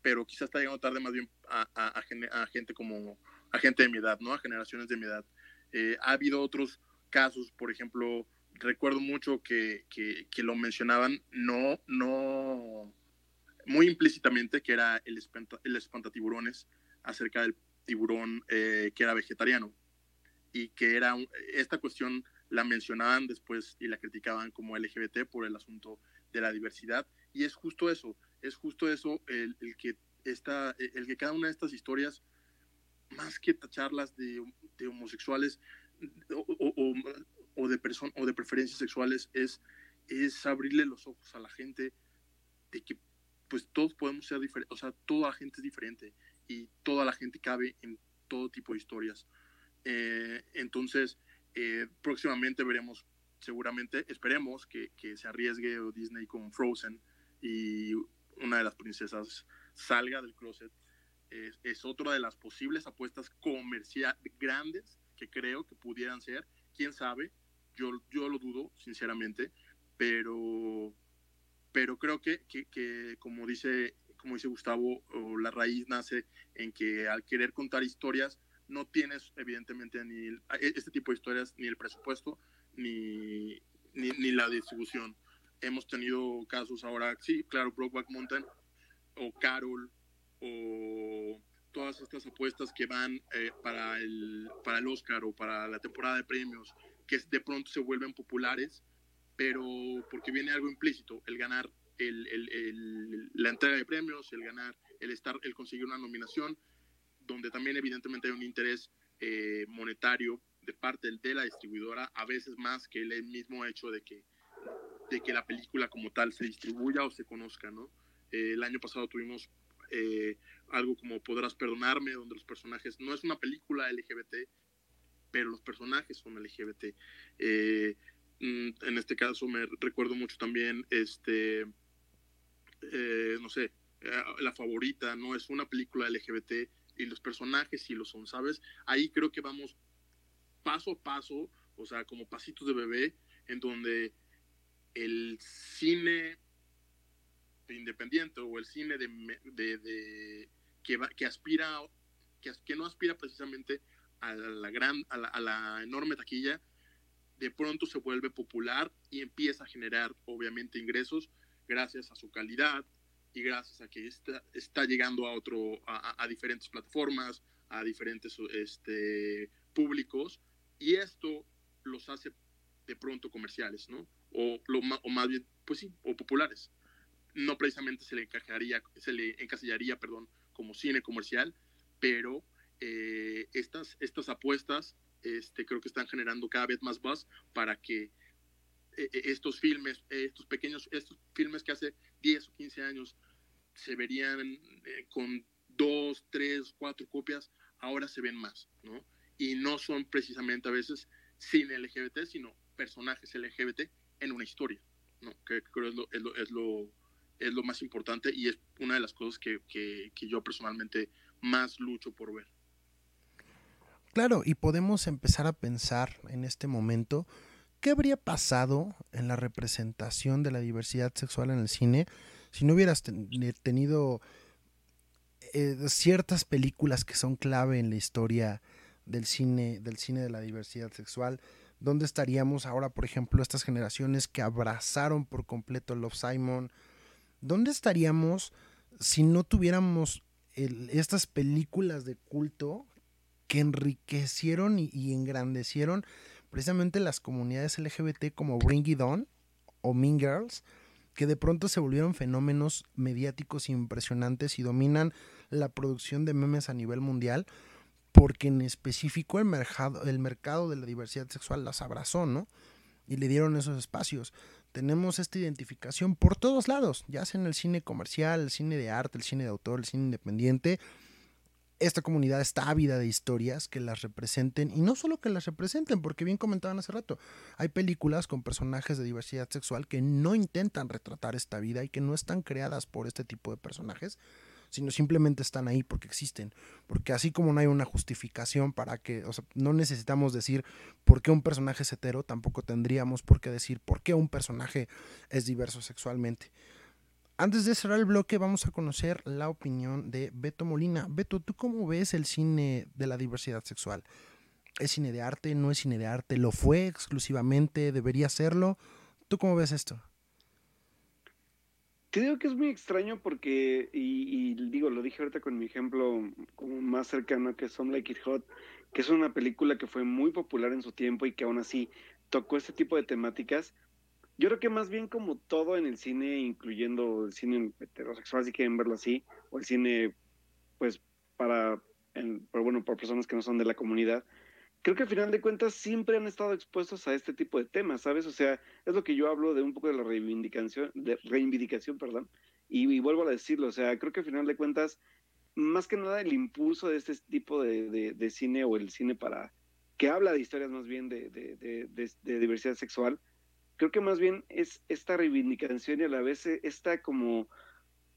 pero quizás está llegando tarde más bien a, a, a, gente como, a gente de mi edad, ¿no? A generaciones de mi edad. Eh, ha habido otros casos, por ejemplo, recuerdo mucho que, que, que, lo mencionaban, no, no, muy implícitamente, que era el, espanta, el espantatiburones acerca del tiburón eh, que era vegetariano. Y que era esta cuestión la mencionaban después y la criticaban como LGBT por el asunto de la diversidad. Y es justo eso, es justo eso el, el que esta, el que cada una de estas historias más que tacharlas de, de homosexuales o, o, o de person o de preferencias sexuales es, es abrirle los ojos a la gente de que pues todos podemos ser diferentes, o sea, toda la gente es diferente y toda la gente cabe en todo tipo de historias. Eh, entonces, eh, próximamente veremos, seguramente, esperemos que, que, se arriesgue Disney con Frozen y una de las princesas salga del closet. Es, es otra de las posibles apuestas comerciales grandes que creo que pudieran ser. Quién sabe, yo, yo lo dudo, sinceramente, pero pero creo que, que, como, dice, como dice Gustavo, la raíz nace en que al querer contar historias no tienes evidentemente ni el, e, este tipo de historias, ni el presupuesto, ni, ni, ni, la distribución. Hemos tenido casos ahora, sí, claro, Brokeback Mountain, o Carol, o todas estas apuestas que van eh, para, el, para el Oscar o para la temporada de premios, que de pronto se vuelven populares pero porque viene algo implícito, el ganar el, el, el, la entrega de premios, el ganar, el estar, el conseguir una nominación, donde también evidentemente hay un interés eh, monetario de parte de la distribuidora, a veces más que el mismo hecho de que, de que la película como tal se distribuya o se conozca, ¿no? Eh, el año pasado tuvimos eh, algo como Podrás Perdonarme, donde los personajes, no es una película LGBT, pero los personajes son LGBT. En este caso me recuerdo mucho también, este, eh, no sé, eh, La Favorita, ¿no? Es una película LGBT y los personajes sí lo son, ¿sabes? Ahí creo que vamos paso a paso, o sea, como pasitos de bebé, en donde el cine independiente o el cine de, de, de que, va, que aspira, que, que, no aspira precisamente a la gran, a la, a la enorme taquilla, de pronto se vuelve popular y empieza a generar obviamente ingresos gracias a su calidad y gracias a que está, está llegando a, otro, a, diferentes plataformas, a diferentes este, públicos y esto los hace de pronto comerciales, ¿no? O, lo, o más bien, pues sí, o populares. No precisamente se le encajaría, se le encasillaría, perdón, como cine comercial, pero eh, estas, estas apuestas este, creo que están generando cada vez más buzz para que eh, eh, estos filmes, estos pequeños, estos filmes que hace 10 o 15 años se verían eh, con dos, tres, cuatro copias, ahora se ven más, ¿no? Y no son precisamente a veces cine LGBT, sino personajes LGBT en una historia, ¿no? Que creo es lo, es lo, es lo, es lo más importante y es una de las cosas que, que, que yo personalmente más lucho por ver. Claro, y podemos empezar a pensar en este momento qué habría pasado en la representación de la diversidad sexual en el cine si no hubieras tenido eh, ciertas películas que son clave en la historia del cine, del cine de la diversidad sexual. ¿Dónde estaríamos ahora, por ejemplo, estas generaciones que abrazaron por completo Love Simon? ¿Dónde estaríamos si no tuviéramos el, estas películas de culto que enriquecieron y, engrandecieron precisamente las comunidades LGBT como Bring It On o Mean Girls, que de pronto se volvieron fenómenos mediáticos impresionantes y dominan la producción de memes a nivel mundial, porque en específico el mercado, el mercado de la diversidad sexual las abrazó, ¿no? Y le dieron esos espacios. Tenemos esta identificación por todos lados, ya sea en el cine comercial, el cine de arte, el cine de autor, el cine independiente, esta comunidad está ávida de historias que las representen y no solo que las representen, porque bien comentaban hace rato, hay películas con personajes de diversidad sexual que no intentan retratar esta vida y que no están creadas por este tipo de personajes, sino simplemente están ahí porque existen, porque así como no hay una justificación para que, o sea, no necesitamos decir por qué un personaje es hetero, tampoco tendríamos por qué decir por qué un personaje es diverso sexualmente. Antes de cerrar el bloque, vamos a conocer la opinión de Beto Molina. Beto, ¿tú cómo ves el cine de la diversidad sexual? ¿Es cine de arte? ¿No es cine de arte? ¿Lo fue exclusivamente? ¿Debería serlo? ¿Tú cómo ves esto? Te digo que es muy extraño porque, y, digo, lo dije ahorita con mi ejemplo como más cercano que es Some Like It Hot, que es una película que fue muy popular en su tiempo y que aún así tocó este tipo de temáticas. Yo creo que más bien como todo en el cine, incluyendo el cine heterosexual, si quieren verlo así, o el cine, pues, para, bueno, para personas que no son de la comunidad, creo que al final de cuentas siempre han estado expuestos a este tipo de temas, ¿sabes? O sea, es lo que yo hablo de un poco de la reivindicación, de reivindicación, perdón, y, vuelvo a decirlo, o sea, creo que al final de cuentas, más que nada el impulso de este tipo de, de, cine o el cine para que habla de historias más bien de, diversidad sexual, creo que más bien es esta reivindicación y a la vez esta como,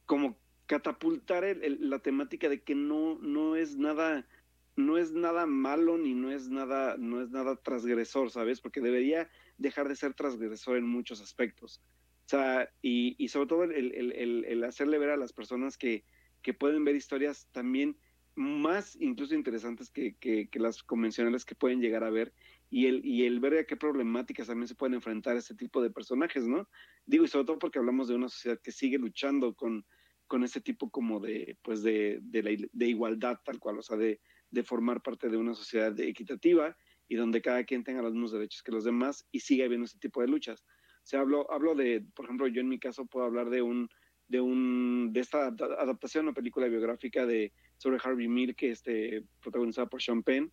como catapultar la temática de que no, no es nada no es nada malo ni no es nada, no es nada transgresor, ¿sabes? Porque debería dejar de ser transgresor en muchos aspectos. O sea, y, y sobre todo el, el, el, hacerle ver a las personas que, que, pueden ver historias también más incluso interesantes que, que, las convencionales que pueden llegar a ver y el, y el ver a qué problemáticas también se pueden enfrentar ese tipo de personajes, ¿no? Digo, y sobre todo porque hablamos de una sociedad que sigue luchando con, con ese tipo como de, pues de, de, igualdad tal cual, o sea, de, de formar parte de una sociedad equitativa y donde cada quien tenga los mismos derechos que los demás y siga habiendo ese tipo de luchas. O sea, hablo, hablo de, por ejemplo, yo en mi caso puedo hablar de un, de un, de esta adaptación a película biográfica de sobre Harvey Milk, que este, protagonizada por Sean Penn,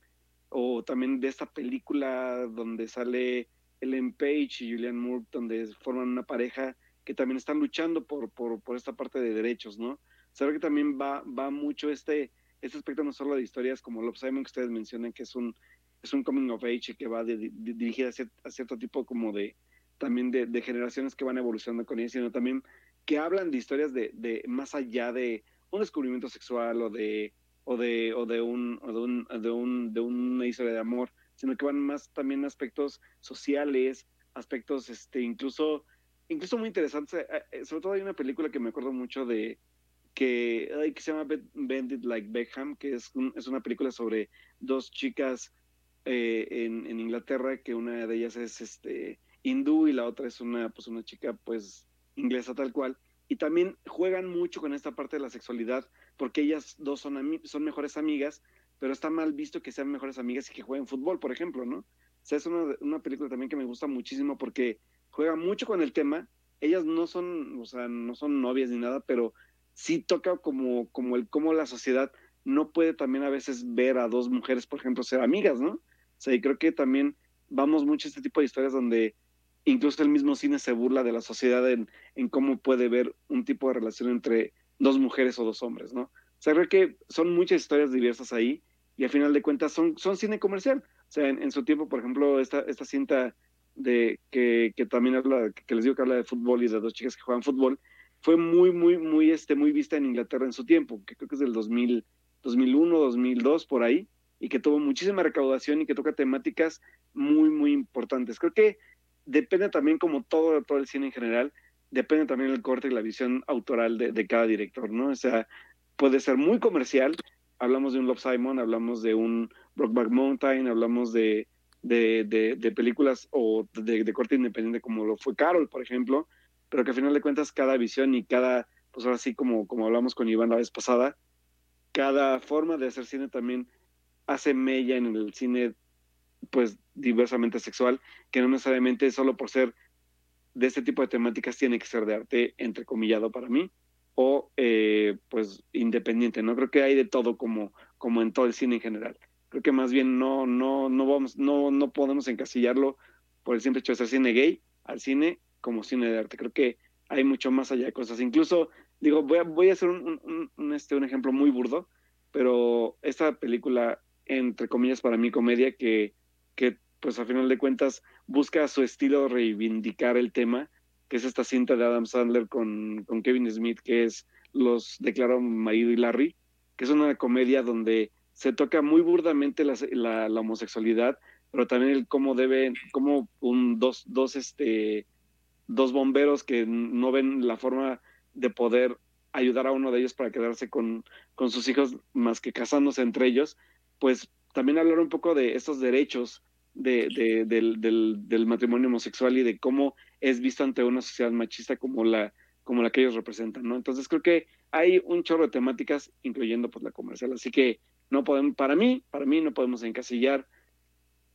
o también de esta película donde sale Ellen Page y Julianne Moore, donde forman una pareja que también están luchando por, por, por esta parte de derechos, ¿no? Sea, que también va, va mucho este, este aspecto no solo de historias como Love Simon que ustedes mencionan, que es un, es un coming of age que va dirigido a, cierto tipo como de, también de, generaciones que van evolucionando con ella, sino también que hablan de historias de, de más allá de un descubrimiento sexual o de o de o de un o de un de un de una historia de amor, sino que van más también aspectos sociales, aspectos este incluso incluso muy interesantes, eh, eh, sobre todo hay una película que me acuerdo mucho de que, que se llama Bendit Like Beckham, que es, es una película sobre dos chicas eh, en, en, Inglaterra, que una de ellas es este hindú y la otra es una, pues una chica pues inglesa tal cual. Y también juegan mucho con esta parte de la sexualidad, porque ellas dos son, son mejores amigas, pero está mal visto que sean mejores amigas y que jueguen fútbol, por ejemplo, ¿no? O sea, es una, una película también que me gusta muchísimo porque juega mucho con el tema. Ellas no son, o sea, no son novias ni nada, pero sí toca como, como el cómo la sociedad no puede también a veces ver a dos mujeres, por ejemplo, ser amigas, ¿no? O sea, y creo que también vamos mucho a este tipo de historias donde incluso el mismo cine se burla de la sociedad en, en cómo puede ver un tipo de relación entre dos mujeres o dos hombres, ¿no? O sea, creo que son muchas historias diversas ahí y al final de cuentas son, son cine comercial. O sea, en, su tiempo, por ejemplo, esta, esta cinta de que, que también habla, que les digo que habla de fútbol y de dos chicas que juegan fútbol, fue muy, muy, muy, este, muy vista en Inglaterra en su tiempo, que creo que es del 2000, 2001, 2002, por ahí, y que tuvo muchísima recaudación y que toca temáticas muy, muy importantes. Creo que depende también, como todo, todo el cine en general, depende también el corte y la visión autoral de, cada director, ¿no? O sea, puede ser muy comercial, hablamos de un Love Simon, hablamos de un Brockback Mountain, hablamos de, de, de películas o de, corte independiente como lo fue Carol, por ejemplo, pero que al final de cuentas cada visión y cada, pues ahora sí como, como hablamos con Iván la vez pasada, cada forma de hacer cine también hace mella en el cine pues diversamente sexual, que no necesariamente solo por ser de este tipo de temáticas tiene que ser de arte entrecomillado para mí o eh, pues independiente, ¿no? Creo que hay de todo como, como en todo el cine en general. Creo que más bien no, no, no vamos, no, no podemos encasillarlo por el simple hecho de ser cine gay al cine como cine de arte. Creo que hay mucho más allá de cosas. Incluso, digo, voy a, voy a hacer un, este, un ejemplo muy burdo, pero esta película, entre comillas, para mí comedia, que, que pues a final de cuentas busca su estilo reivindicar el tema, que es esta cinta de Adam Sandler con, con Kevin Smith, que es Los declaró marido y Larry, que es una comedia donde se toca muy burdamente la, la, la homosexualidad, pero también el cómo debe, cómo un, dos, dos, este, dos bomberos que no ven la forma de poder ayudar a uno de ellos para quedarse con, con sus hijos más que casándose entre ellos, pues también hablar un poco de estos derechos de, del, matrimonio homosexual y de cómo es visto ante una sociedad machista como la, como la que ellos representan, ¿no? Entonces creo que hay un chorro de temáticas, incluyendo pues la comercial, así que no podemos, para mí, para mí no podemos encasillar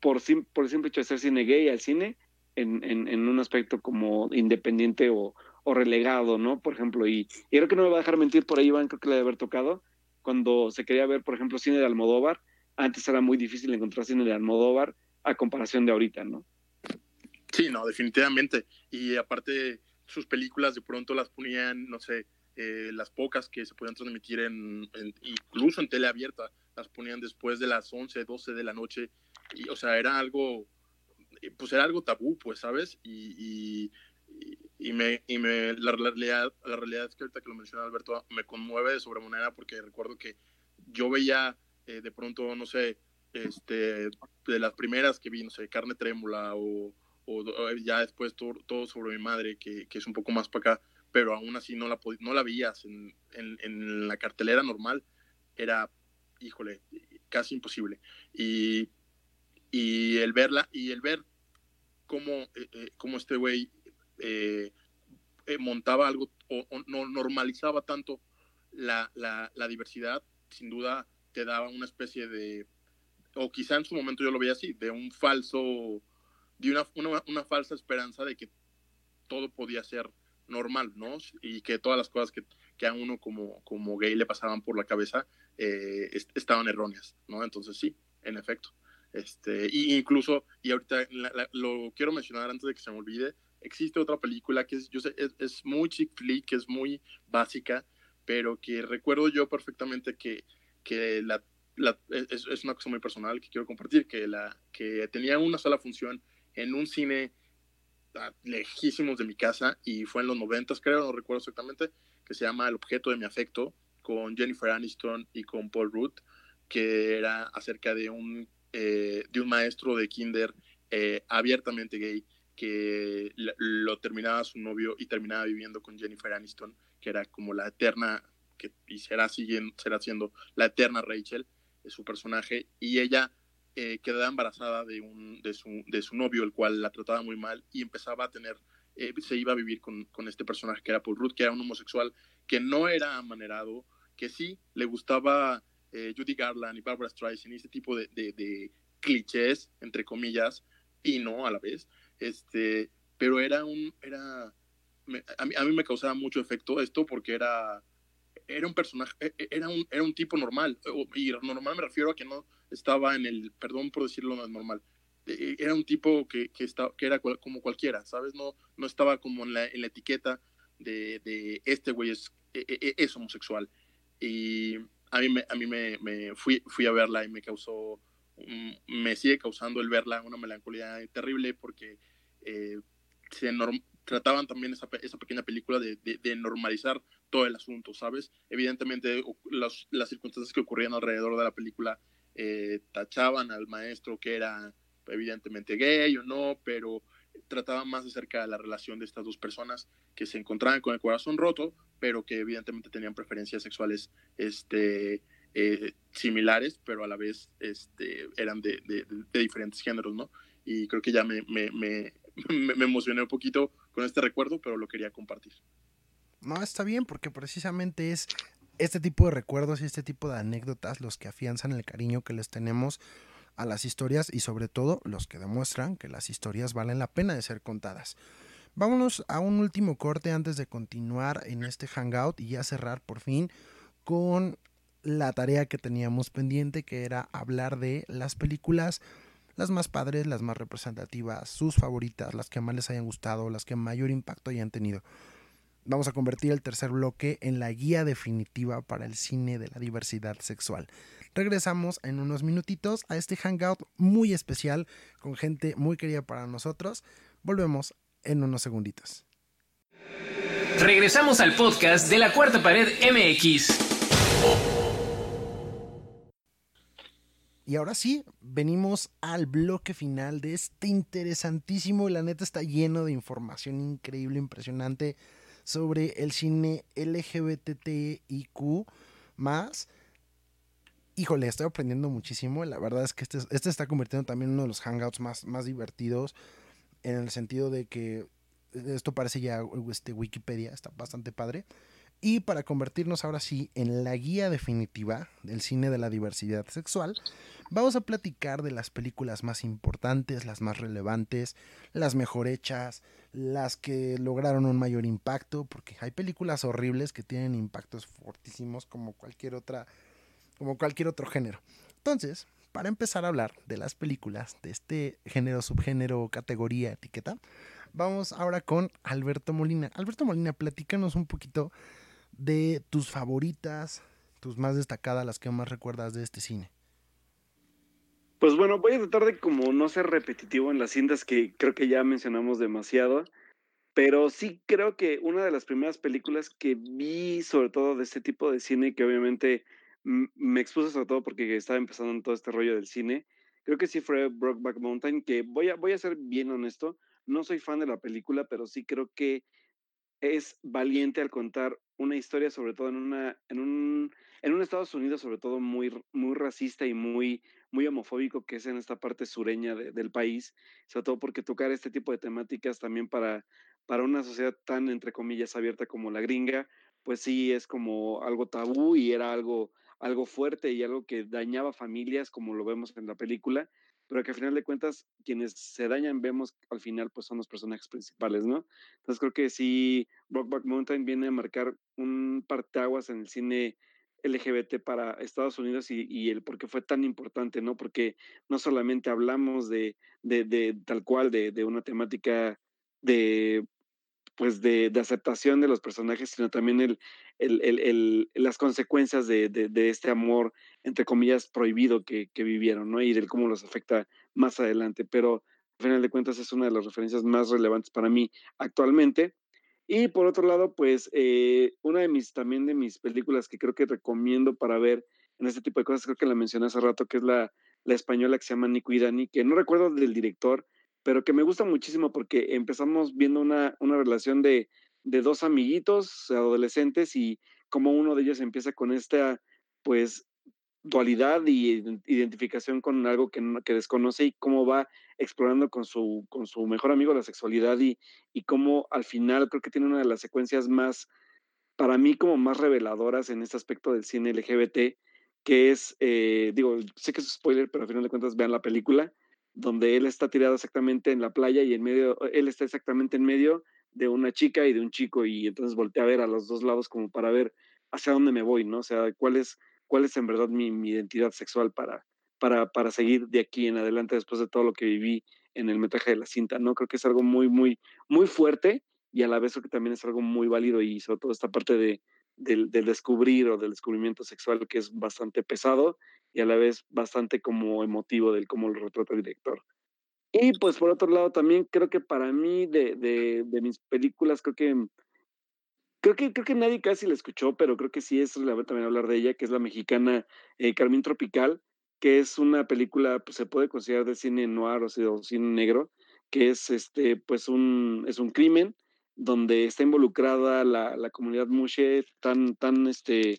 por, por el simple hecho de ser cine gay al cine en, en, un aspecto como independiente o, o relegado, ¿no? Por ejemplo, y, y, creo que no me va a dejar mentir por ahí, Iván, creo que le debe haber tocado, cuando se quería ver, por ejemplo, cine de Almodóvar, antes era muy difícil encontrar cine de Almodóvar a comparación de ahorita, ¿no? Sí, no, definitivamente. Y aparte, sus películas de pronto las ponían, no sé, eh, las pocas que se podían transmitir en, incluso en tele abierta, las ponían después de las 11, 12 de la noche. Y, o sea, era algo, pues era algo tabú, pues, ¿sabes? Y, y, me, y me la, realidad, la realidad es que ahorita que lo menciona Alberto, me conmueve de sobremanera porque recuerdo que yo veía eh, de pronto, no sé, este, de las primeras que vi, no sé, Carne Trémula o, o ya después todo, todo, sobre mi madre, que, que, es un poco más para acá, pero aún así no la, no la veías en, en, en, la cartelera normal, era, híjole, casi imposible. Y, y el verla, y el ver cómo, eh, eh, cómo este güey eh, montaba algo o, no normalizaba tanto la, la, la diversidad, sin duda te daba una especie de, o quizá en su momento yo lo veía así, de un falso, de una, una, falsa esperanza de que todo podía ser normal, ¿no? Y que todas las cosas que, que a uno como, como gay le pasaban por la cabeza eh, estaban erróneas, ¿no? Entonces sí, en efecto. Este, y incluso, y ahorita lo quiero mencionar antes de que se me olvide, existe otra película que es, yo sé, es, es muy chick flick, es muy básica, pero que recuerdo yo perfectamente que que la, es, es, una cosa muy personal que quiero compartir, que, la, que tenía una sola función en un cine lejísimos de mi casa y fue en los noventas, creo, no recuerdo exactamente, que se llama El objeto de mi afecto, con Jennifer Aniston y con Paul Rudd, que era acerca de un, eh, de un maestro de kinder eh, abiertamente gay que lo terminaba su novio y terminaba viviendo con Jennifer Aniston, que era como la eterna que, y será, siguiendo, será siendo la eterna Rachel, es su personaje, y ella eh, quedaba embarazada de, un, de, su, de su novio, el cual la trataba muy mal, y empezaba a tener, eh, se iba a vivir con, con, este personaje que era Paul Rudd, que era un homosexual, que no era amanerado, que sí le gustaba eh, Judy Garland y Barbara Streisand y ese tipo de, de, clichés, entre comillas, y no a la vez, este, pero era un, era, a, mí, a mí me causaba mucho efecto esto porque era era un personaje, e, e, era un, era un tipo normal, y normal me refiero a que no estaba en el, perdón por decirlo no normal, e, era un tipo que, que, que era como cualquiera, ¿sabes? No, no estaba como en la, en la etiqueta de, de este güey es, es, homosexual. Y a mí, me, a mí me, me, fui, fui a verla y me causó, me sigue causando el verla una melancolía terrible porque eh, se norm, trataban también esa, esa pequeña película de, de, normalizar todo el asunto, ¿sabes? Evidentemente las, circunstancias que ocurrían alrededor de la película eh, tachaban al maestro que era evidentemente gay o no, pero trataban más acerca de la relación de estas dos personas que se encontraban con el corazón roto, pero que evidentemente tenían preferencias sexuales este, eh, similares, pero a la vez este, eran de, de, de, diferentes géneros, ¿no? Y creo que ya me, me, me, me emocioné un poquito con este recuerdo, pero lo quería compartir. No, está bien, porque precisamente es este tipo de recuerdos y este tipo de anécdotas los que afianzan el cariño que les tenemos a las historias y sobre todo los que demuestran que las historias valen la pena de ser contadas. Vámonos a un último corte antes de continuar en este hangout y ya cerrar por fin con la tarea que teníamos pendiente que era hablar de las películas las más padres, las más representativas, sus favoritas, las que más les hayan gustado, las que mayor impacto hayan tenido. Vamos a convertir el tercer bloque en la guía definitiva para el cine de la diversidad sexual. Regresamos en unos minutitos a este hangout muy especial con gente muy querida para nosotros. Volvemos en unos segunditos. Regresamos al podcast de la cuarta pared MX. Y ahora sí, venimos al bloque final de este interesantísimo, la neta está lleno de información increíble, impresionante sobre el cine LGBTIQ más. híjole, estoy aprendiendo muchísimo. La verdad es que este, este está convirtiendo también en uno de los hangouts más, más divertidos. En el sentido de que esto parece ya este, Wikipedia, está bastante padre. Y para convertirnos ahora sí en la guía definitiva del cine de la diversidad sexual, vamos a platicar de las películas más importantes, las más relevantes, las mejor hechas, las que lograron un mayor impacto, porque hay películas horribles que tienen impactos fortísimos como cualquier otra como cualquier otro género. Entonces, para empezar a hablar de las películas de este género, subgénero, categoría, etiqueta, vamos ahora con Alberto Molina. Alberto Molina, platícanos un poquito de tus favoritas, tus más destacadas, las que más recuerdas de este cine. Pues bueno, voy a tratar de como no ser repetitivo en las cintas que creo que ya mencionamos demasiado, pero sí creo que una de las primeras películas que vi, sobre todo de este tipo de cine, que obviamente me expuse sobre todo porque estaba empezando en todo este rollo del cine. Creo que sí fue Brokeback Mountain, que voy a, voy a ser bien honesto, no soy fan de la película, pero sí creo que es valiente al contar una historia, sobre todo en, una, en, un, en un Estados Unidos, sobre todo muy, muy racista y muy, muy homofóbico, que es en esta parte sureña del país, sobre todo porque tocar este tipo de temáticas también para, para una sociedad tan, entre comillas, abierta como la gringa, pues sí es como algo tabú y era algo algo fuerte y algo que dañaba familias, como lo vemos en la película, pero que al final de cuentas quienes se dañan vemos al final pues son los personajes principales, ¿no? Entonces creo que sí, Rockback Mountain viene a marcar un parteaguas en el cine LGBT para Estados Unidos y, el por qué fue tan importante, ¿no? Porque no solamente hablamos de, de, de tal cual, de, de, una temática de pues de, aceptación de los personajes, sino también el, el, las consecuencias de, este amor, entre comillas, prohibido que, vivieron, ¿no? Y del cómo los afecta más adelante. Pero al final de cuentas es una de las referencias más relevantes para mí actualmente. Y por otro lado, pues eh, una de mis, también de mis películas que creo que recomiendo para ver en este tipo de cosas, creo que la mencioné hace rato, que es la, la española que se llama Nico y Dani, que no recuerdo del director, pero que me gusta muchísimo porque empezamos viendo una, una relación de, de, dos amiguitos adolescentes y como uno de ellos empieza con esta, pues, dualidad y identificación con algo que, que desconoce y cómo va explorando con su, con su mejor amigo la sexualidad y, y cómo al final creo que tiene una de las secuencias más, para mí, como más reveladoras en este aspecto del cine LGBT, que es, eh, digo, sé que es spoiler, pero al final de cuentas vean la película, donde él está tirado exactamente en la playa y en medio, él está exactamente en medio de una chica y de un chico y entonces voltea a ver a los dos lados como para ver hacia dónde me voy, ¿no? O sea, cuál es, cuál es en verdad mi, identidad sexual para, para, para seguir de aquí en adelante después de todo lo que viví en el metraje de la cinta, ¿no? Creo que es algo muy, muy, muy fuerte y a la vez que también es algo muy válido y sobre todo esta parte de, del, del, descubrir o del descubrimiento sexual que es bastante pesado y a la vez bastante como emotivo del cómo lo retrata el director. Y pues por otro lado también creo que para mí de, de, de mis películas creo que creo que creo que nadie casi la escuchó, pero creo que sí es relevante también hablar de ella, que es la mexicana eh, Carmín Tropical, que es una película, pues se puede considerar de cine noir o, sea, cine negro, que es este pues un es un crimen donde está involucrada la, la comunidad mushe tan tan este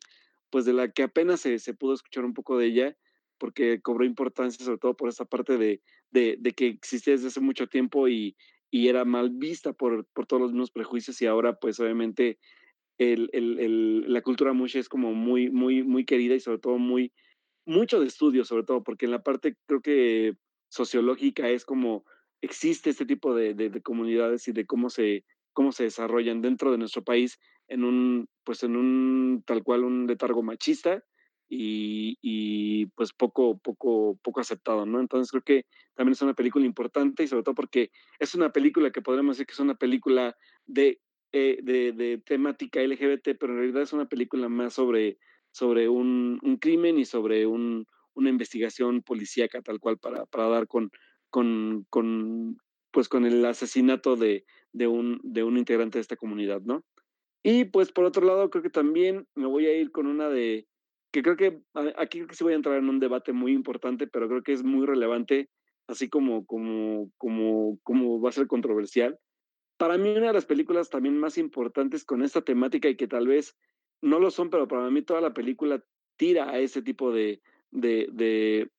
pues de la que apenas se, se, pudo escuchar un poco de ella, porque cobró importancia sobre todo por esa parte de, de, de que existía desde hace mucho tiempo y, y era mal vista por, por, todos los mismos prejuicios y ahora pues obviamente el, el, el, la cultura mushi es como muy, muy, muy querida y sobre todo muy, mucho de estudio sobre todo, porque en la parte creo que sociológica es como existe este tipo de, de, de comunidades y de cómo se, cómo se desarrollan dentro de nuestro país en un, pues en un tal cual un letargo machista y, y, pues poco, poco, poco aceptado, ¿no? Entonces creo que también es una película importante y sobre todo porque es una película que podríamos decir que es una película de, eh, de, de, temática LGBT, pero en realidad es una película más sobre, sobre un, un crimen y sobre un, una investigación policíaca tal cual para, para dar con, con, con, pues con el asesinato de, de, un, de un integrante de esta comunidad, ¿no? Y pues por otro lado, creo que también me voy a ir con una de, que creo que aquí que sí voy a entrar en un debate muy importante, pero creo que es muy relevante, así como, como, como, como va a ser controversial. Para mí una de las películas también más importantes con esta temática y que tal vez no lo son, pero para mí toda la película tira a ese tipo de, de, de,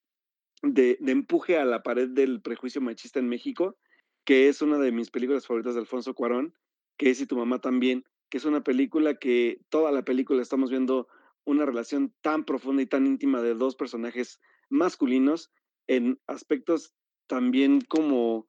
de, empuje a la pared del prejuicio machista en México, que es una de mis películas favoritas de Alfonso Cuarón, que es Y tu mamá también, que es una película que toda la película estamos viendo una relación tan profunda y tan íntima de dos personajes masculinos en aspectos también como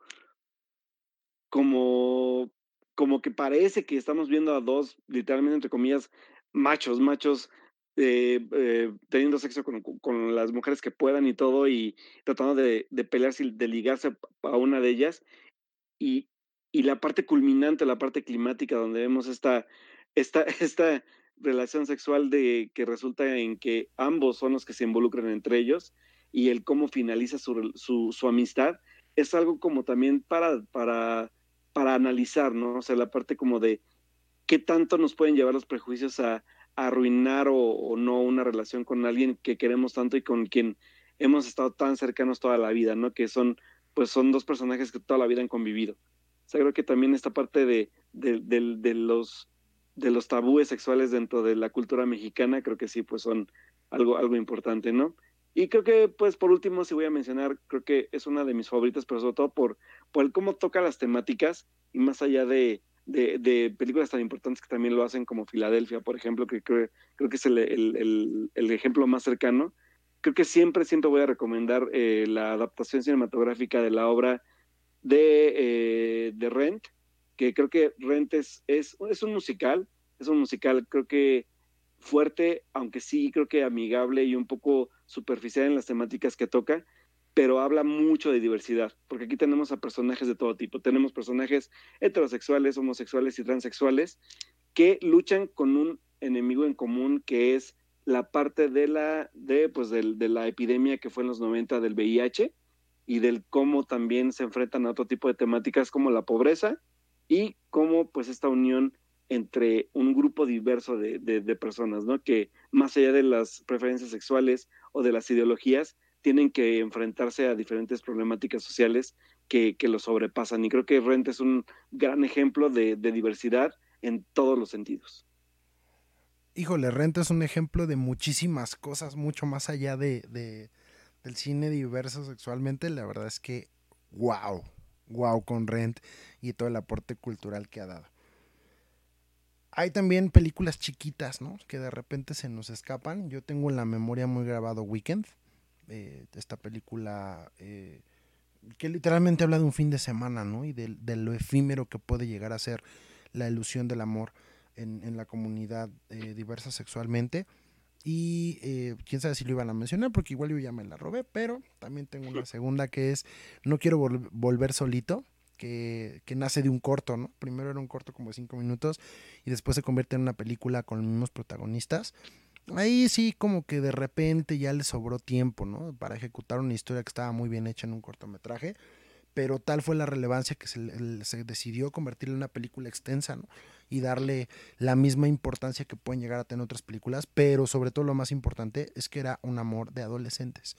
como como que parece que estamos viendo a dos, literalmente entre comillas, machos, machos eh, eh, teniendo sexo con, las mujeres que puedan y todo, y tratando de, de pelearse y de ligarse a una de ellas. Y, y, la parte culminante, la parte climática, donde vemos esta, esta, esta relación sexual de que resulta en que ambos son los que se involucran entre ellos y el cómo finaliza su, su, amistad, es algo como también para, para para analizar, ¿no? O sea, la parte como de qué tanto nos pueden llevar los prejuicios a, arruinar o, no una relación con alguien que queremos tanto y con quien hemos estado tan cercanos toda la vida, ¿no? Que son, pues son dos personajes que toda la vida han convivido. O sea, creo que también esta parte de, de, los, de los tabúes sexuales dentro de la cultura mexicana, creo que sí, pues son algo, algo importante, ¿no? Y creo que, pues, por último, si voy a mencionar, creo que es una de mis favoritas, pero sobre todo por, por cómo toca las temáticas y más allá de, de, películas tan importantes que también lo hacen, como Filadelfia, por ejemplo, que creo, creo que es el, el, el, ejemplo más cercano. Creo que siempre, siempre voy a recomendar eh, la adaptación cinematográfica de la obra de, eh, de Rent, que creo que Rent es, es, es un musical, es un musical, creo que fuerte, aunque sí creo que amigable y un poco superficial en las temáticas que toca, pero habla mucho de diversidad, porque aquí tenemos a personajes de todo tipo. Tenemos personajes heterosexuales, homosexuales y transexuales que luchan con un enemigo en común que es la parte de la, de, pues, de, de la epidemia que fue en los 90 del VIH y del cómo también se enfrentan a otro tipo de temáticas como la pobreza y cómo pues esta unión entre un grupo diverso de, personas, ¿no? Que más allá de las preferencias sexuales o de las ideologías, tienen que enfrentarse a diferentes problemáticas sociales que, que lo sobrepasan. Y creo que Rent es un gran ejemplo de, diversidad en todos los sentidos. Híjole, Rent es un ejemplo de muchísimas cosas, mucho más allá de, del cine diverso sexualmente. La verdad es que, wow, wow con Rent y todo el aporte cultural que ha dado. Hay también películas chiquitas, ¿no? Que de repente se nos escapan. Yo tengo en la memoria muy grabado Weekend. Eh, esta película eh, que literalmente habla de un fin de semana, ¿no? Y de, lo efímero que puede llegar a ser la ilusión del amor en, la comunidad eh, diversa sexualmente. Y quién sabe si lo iban a mencionar, porque igual yo ya me la robé, pero también tengo una segunda que es No quiero volver solito que, nace de un corto, ¿no? Primero era un corto como de cinco minutos y después se convierte en una película con los mismos protagonistas. Ahí sí como que de repente ya le sobró tiempo, ¿no? Para ejecutar una historia que estaba muy bien hecha en un cortometraje, pero tal fue la relevancia que se, se decidió convertirla en una película extensa, ¿no? Y darle la misma importancia que pueden llegar a tener otras películas, pero sobre todo lo más importante es que era un amor de adolescentes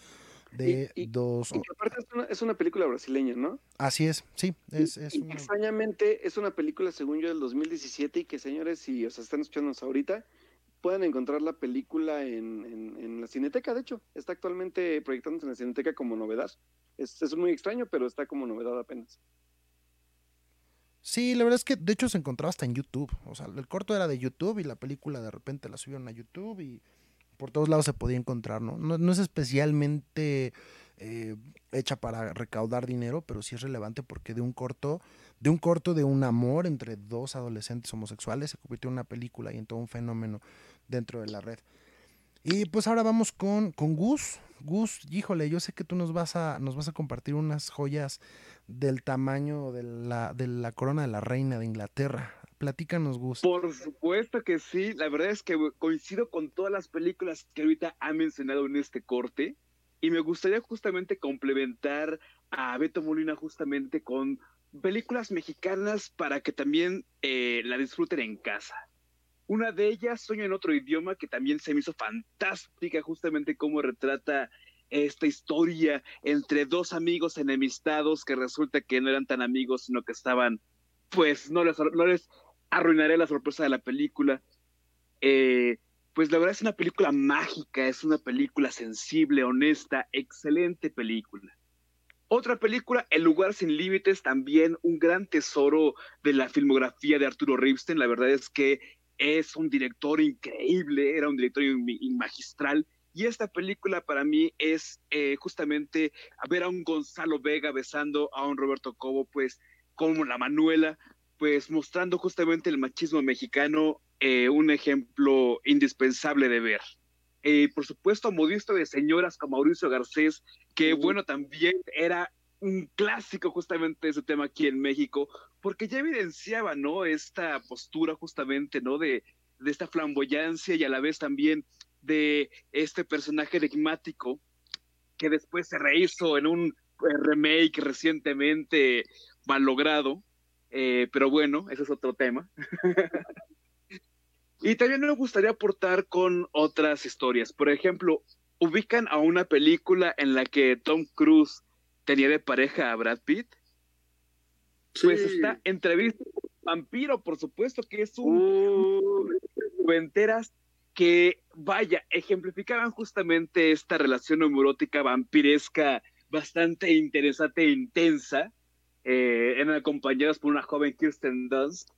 de dos... Y aparte es una, película brasileña, ¿no? Así es, sí. Es, Extrañamente es una película, según yo, del 2017 y que señores, si os están escuchándonos ahorita, pueden encontrar la película en, la Cineteca, de hecho. Está actualmente proyectándose en la Cineteca como novedad. Es, es muy extraño, pero está como novedad apenas. Sí, la verdad es que de hecho se encontraba hasta en YouTube. O sea, el corto era de YouTube y la película de repente la subieron a YouTube y por todos lados se podía encontrar, ¿no? No, es especialmente eh, hecha para recaudar dinero, pero sí es relevante porque de un corto, de un corto de un amor entre dos adolescentes homosexuales se convirtió en una película y en todo un fenómeno dentro de la red. Y pues ahora vamos con, con Gus. Gus, híjole, yo sé que tú nos vas a, nos vas a compartir unas joyas del tamaño de la, de la corona de la reina de Inglaterra. Platícanos, Gus. Por supuesto que sí. La verdad es que coincido con todas las películas que ahorita ha mencionado en este corte. Y me gustaría justamente complementar a Beto Molina justamente con películas mexicanas para que también eh, la disfruten en casa. Una de ellas, Sueño en otro idioma, que también se me hizo fantástica, justamente cómo retrata esta historia entre dos amigos enemistados que resulta que no eran tan amigos, sino que estaban, pues, no les, no les arruinaré la sorpresa de la película. Eh, pues la verdad es una película mágica, es una película sensible, honesta, excelente película. Otra película, El lugar sin límites, también un gran tesoro de la filmografía de Arturo Ripstein. La verdad es que es un director increíble, era un director magistral. Y esta película para mí es eh, justamente ver a un Gonzalo Vega besando a un Roberto Cobo, pues como la Manuela, pues mostrando justamente el machismo mexicano, eh, un ejemplo indispensable de ver. Eh, por supuesto, Modisto de señoras como Mauricio Garcés, que bueno, también era un clásico justamente ese tema aquí en México, porque ya evidenciaba, ¿no? Esta postura justamente, ¿no? De, de esta flamboyancia y a la vez también de este personaje enigmático que después se rehizo en un eh, remake recientemente malogrado, eh, pero bueno, ese es otro tema. y también me gustaría aportar con otras historias. Por ejemplo, ubican a una película en la que Tom Cruise tenía de pareja a Brad Pitt. Pues está entrevista vampiro, por supuesto, que es un uh. enteras que, vaya, ejemplificaban justamente esta relación homorótica vampiresca bastante interesante e intensa, eh, eran acompañadas por una joven Kirsten Dunst.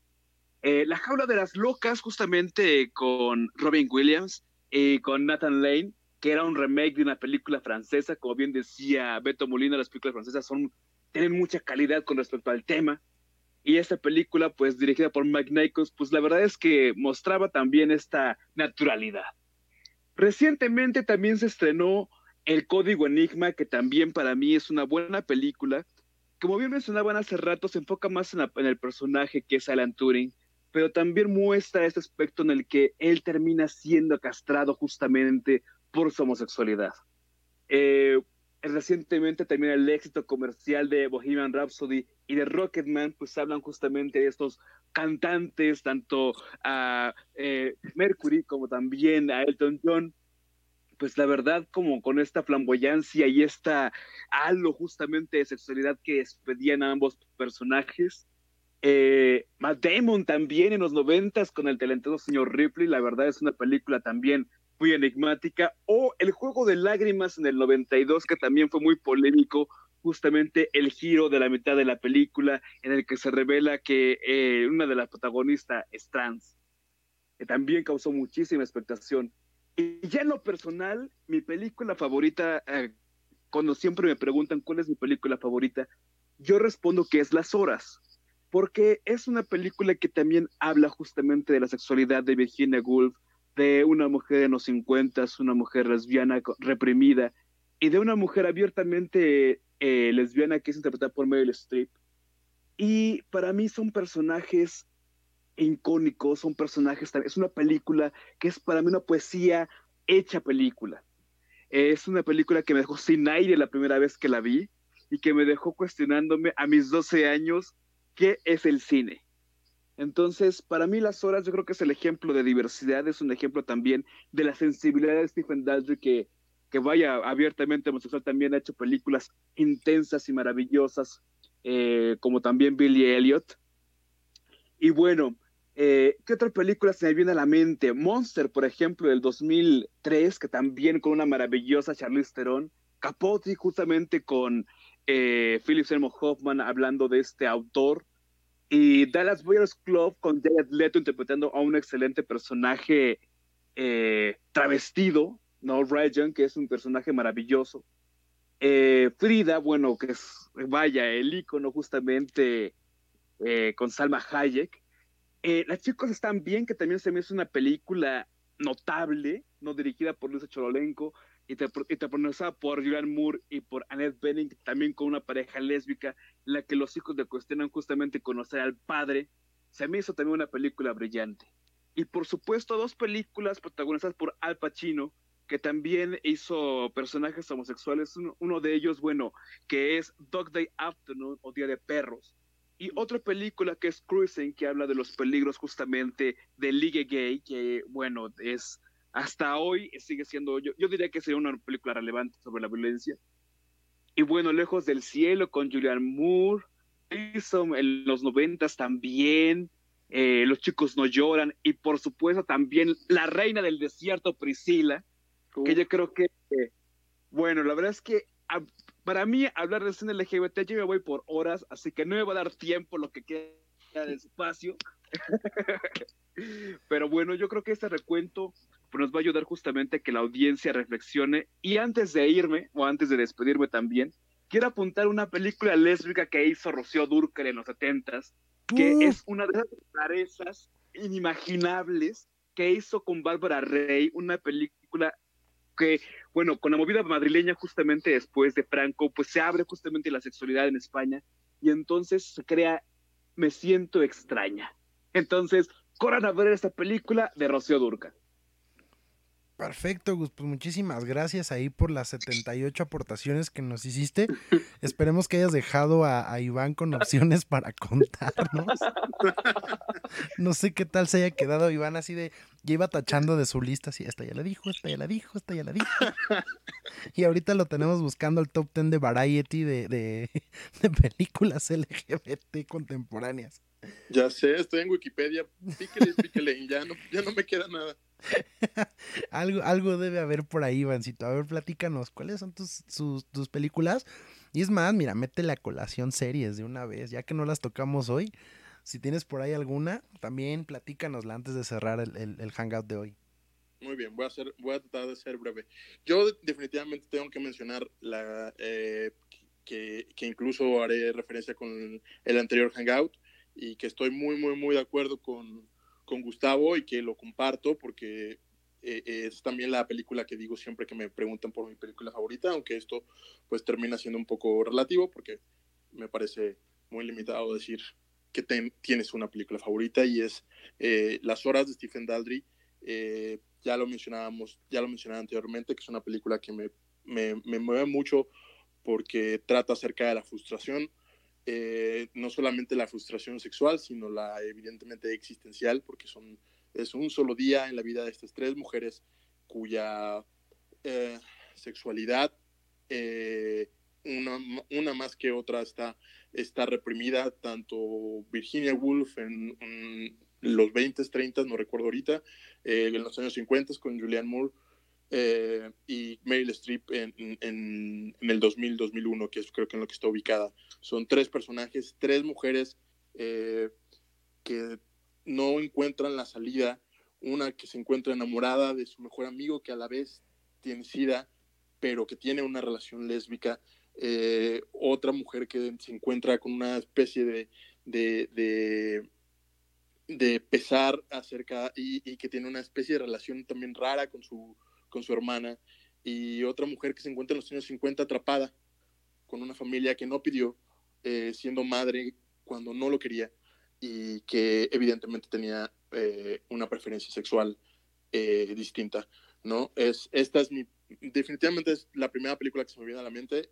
Eh, la jaula de las locas, justamente con Robin Williams y con Nathan Lane, que era un remake de una película francesa, como bien decía Beto Molina, las películas francesas son, tienen mucha calidad con respecto al tema. Y esta película, pues dirigida por Mike Nichols, pues la verdad es que mostraba también esta naturalidad. Recientemente también se estrenó El Código Enigma, que también para mí es una buena película. Como bien mencionaban hace rato, se enfoca más en, en el personaje que es Alan Turing, pero también muestra este aspecto en el que él termina siendo castrado justamente por su homosexualidad. Eh, recientemente también el éxito comercial de Bohemian Rhapsody y de Rocketman, pues hablan justamente de estos cantantes, tanto a eh, Mercury como también a Elton John, pues la verdad como con esta flamboyancia y esta halo justamente de sexualidad que despedían ambos personajes. Eh, Matt Damon también en los noventas con el talentoso señor Ripley, la verdad es una película también muy enigmática, o El Juego de Lágrimas en el 92, que también fue muy polémico, justamente el giro de la mitad de la película, en el que se revela que eh, una de las protagonistas es trans, que también causó muchísima expectación. Y ya en lo personal, mi película favorita, eh, cuando siempre me preguntan cuál es mi película favorita, yo respondo que es Las Horas, porque es una película que también habla justamente de la sexualidad de Virginia Woolf, de una mujer en los 50, una mujer lesbiana reprimida, y de una mujer abiertamente eh, lesbiana que es interpretada por Meryl Streep. Y para mí son personajes icónicos, son personajes, es una película que es para mí una poesía hecha película. Es una película que me dejó sin aire la primera vez que la vi y que me dejó cuestionándome a mis 12 años qué es el cine. Entonces, para mí Las Horas yo creo que es el ejemplo de diversidad, es un ejemplo también de la sensibilidad de Stephen Daldry que, que vaya abiertamente homosexual, también ha hecho películas intensas y maravillosas, eh, como también Billy Elliot. Y bueno, eh, ¿qué otra película se me viene a la mente? Monster, por ejemplo, del 2003, que también con una maravillosa Charlize Theron. Capote, justamente con eh, Philip Seymour Hoffman hablando de este autor y Dallas Buyers Club con Jared Leto interpretando a un excelente personaje eh, travestido, ¿no? Ryan, que es un personaje maravilloso. Eh, Frida, bueno, que es, vaya, el icono justamente eh, con Salma Hayek. Las chicas están bien, que también se me hizo una película notable, no dirigida por Luisa Chololenko, y pronunciada por Julian Moore y por Annette Bening, también con una pareja lésbica, la que los hijos le cuestionan justamente conocer al padre, se me hizo también una película brillante. Y por supuesto, dos películas protagonizadas por Al Pacino, que también hizo personajes homosexuales, uno, de ellos, bueno, que es Dog Day Afternoon o Día de Perros, y otra película que es Cruising, que habla de los peligros justamente de ligue gay, que bueno, es hasta hoy sigue siendo, yo, yo diría que sería una película relevante sobre la violencia. Y bueno, Lejos del Cielo con Julian Moore, hizo en los noventas también. eh, Los chicos no lloran y por supuesto también La reina del desierto, Priscila, que yo creo que, bueno, la verdad es que para mí hablar de cine LGBT yo me voy por horas, así que no me va a dar tiempo lo que queda de espacio. Pero bueno, yo creo que este recuento nos va a ayudar justamente a que la audiencia reflexione. Y antes de irme, o antes de despedirme también, quiero apuntar una película lésbica que hizo Rocío Durker en los 70 que uh. es una de esas rarezas inimaginables que hizo con Bárbara Rey, una película que, bueno, con la movida madrileña justamente después de Franco, pues se abre justamente la sexualidad en España y entonces se crea Me siento extraña. Entonces, corran a ver esta película de Rocío Durca. Perfecto, Gus. Pues muchísimas gracias ahí por las 78 aportaciones que nos hiciste. Esperemos que hayas dejado a, Iván con opciones para contarnos. No sé qué tal se haya quedado Iván así de, ya iba tachando de su lista, así, esta ya la dijo, esta ya la dijo, esta ya la dijo. Y ahorita lo tenemos buscando el top 10 de Variety de, de, de películas LGBT contemporáneas. Ya sé, estoy en Wikipedia, píquele, píquele, ya no, ya no me queda nada. algo, algo debe haber por ahí, Ivancito. A ver, platícanos, ¿cuáles son tus, tus películas? Y es más, mira, mete la colación series de una vez, ya que no las tocamos hoy. Si tienes por ahí alguna, también platícanosla antes de cerrar el, el, hangout de hoy. Muy bien, voy a, hacer, voy a tratar de ser breve. Yo definitivamente tengo que mencionar la eh, que, que, incluso haré referencia con el anterior hangout y que estoy muy, muy, muy de acuerdo con, con Gustavo y que lo comparto porque eh, es también la película que digo siempre que me preguntan por mi película favorita, aunque esto pues termina siendo un poco relativo porque me parece muy limitado decir que tienes una película favorita y es eh, Las horas de Stephen Daldry. Eh, ya lo mencionábamos, ya lo mencionaba anteriormente, que es una película que me, me, me mueve mucho porque trata acerca de la frustración, eh, no solamente la frustración sexual, sino la evidentemente existencial, porque son, es un solo día en la vida de estas tres mujeres cuya sexualidad, una, una, más que otra, está, está reprimida, tanto Virginia Woolf en, los 20, 30, no recuerdo ahorita, en los años 50 con Julianne Moore, eh, y Meryl Streep en, en, en el 2000-2001, que es creo que en lo que está ubicada. Son tres personajes, tres mujeres eh, que no encuentran la salida, una que se encuentra enamorada de su mejor amigo que a la vez tiene sida, pero que tiene una relación lésbica, eh, otra mujer que se encuentra con una especie de, de, de, pesar acerca y, que tiene una especie de relación también rara con su, con su hermana, y otra mujer que se encuentra en los años 50 atrapada con una familia que no pidió, eh, siendo madre cuando no lo quería y que evidentemente tenía eh, una preferencia sexual distinta, ¿no? Es, esta es mi, definitivamente es la primera película que se me viene a la mente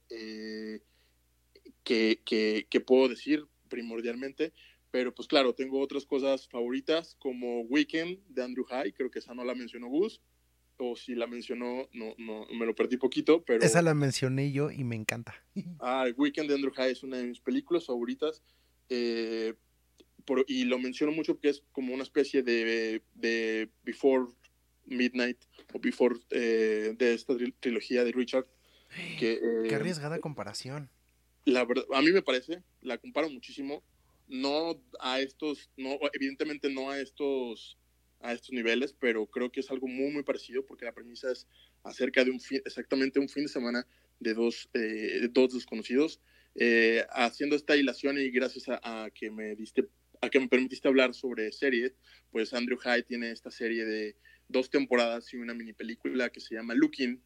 que, que, que, puedo decir primordialmente, pero pues claro, tengo otras cosas favoritas como Weekend de Andrew High, creo que esa no la mencionó Gus, o si la mencionó, no, no, me lo perdí poquito, pero... Esa la mencioné yo y me encanta. Ah, Weekend de Andrew High es una de mis películas favoritas, eh, y lo menciono mucho porque es como una especie de, de Before Midnight, o Before, eh, de esta trilogía de Richard. Que, Qué arriesgada comparación. La verdad, a mí me parece, la comparo muchísimo, no a estos, no, evidentemente no a estos a estos niveles, pero creo que es algo muy, muy parecido porque la premisa es acerca de un fin, exactamente un fin de semana de dos, eh, dos desconocidos. Eh, haciendo esta hilación y gracias a, que me diste, a que me permitiste hablar sobre series, pues Andrew Hyde tiene esta serie de dos temporadas y una mini película que se llama Looking,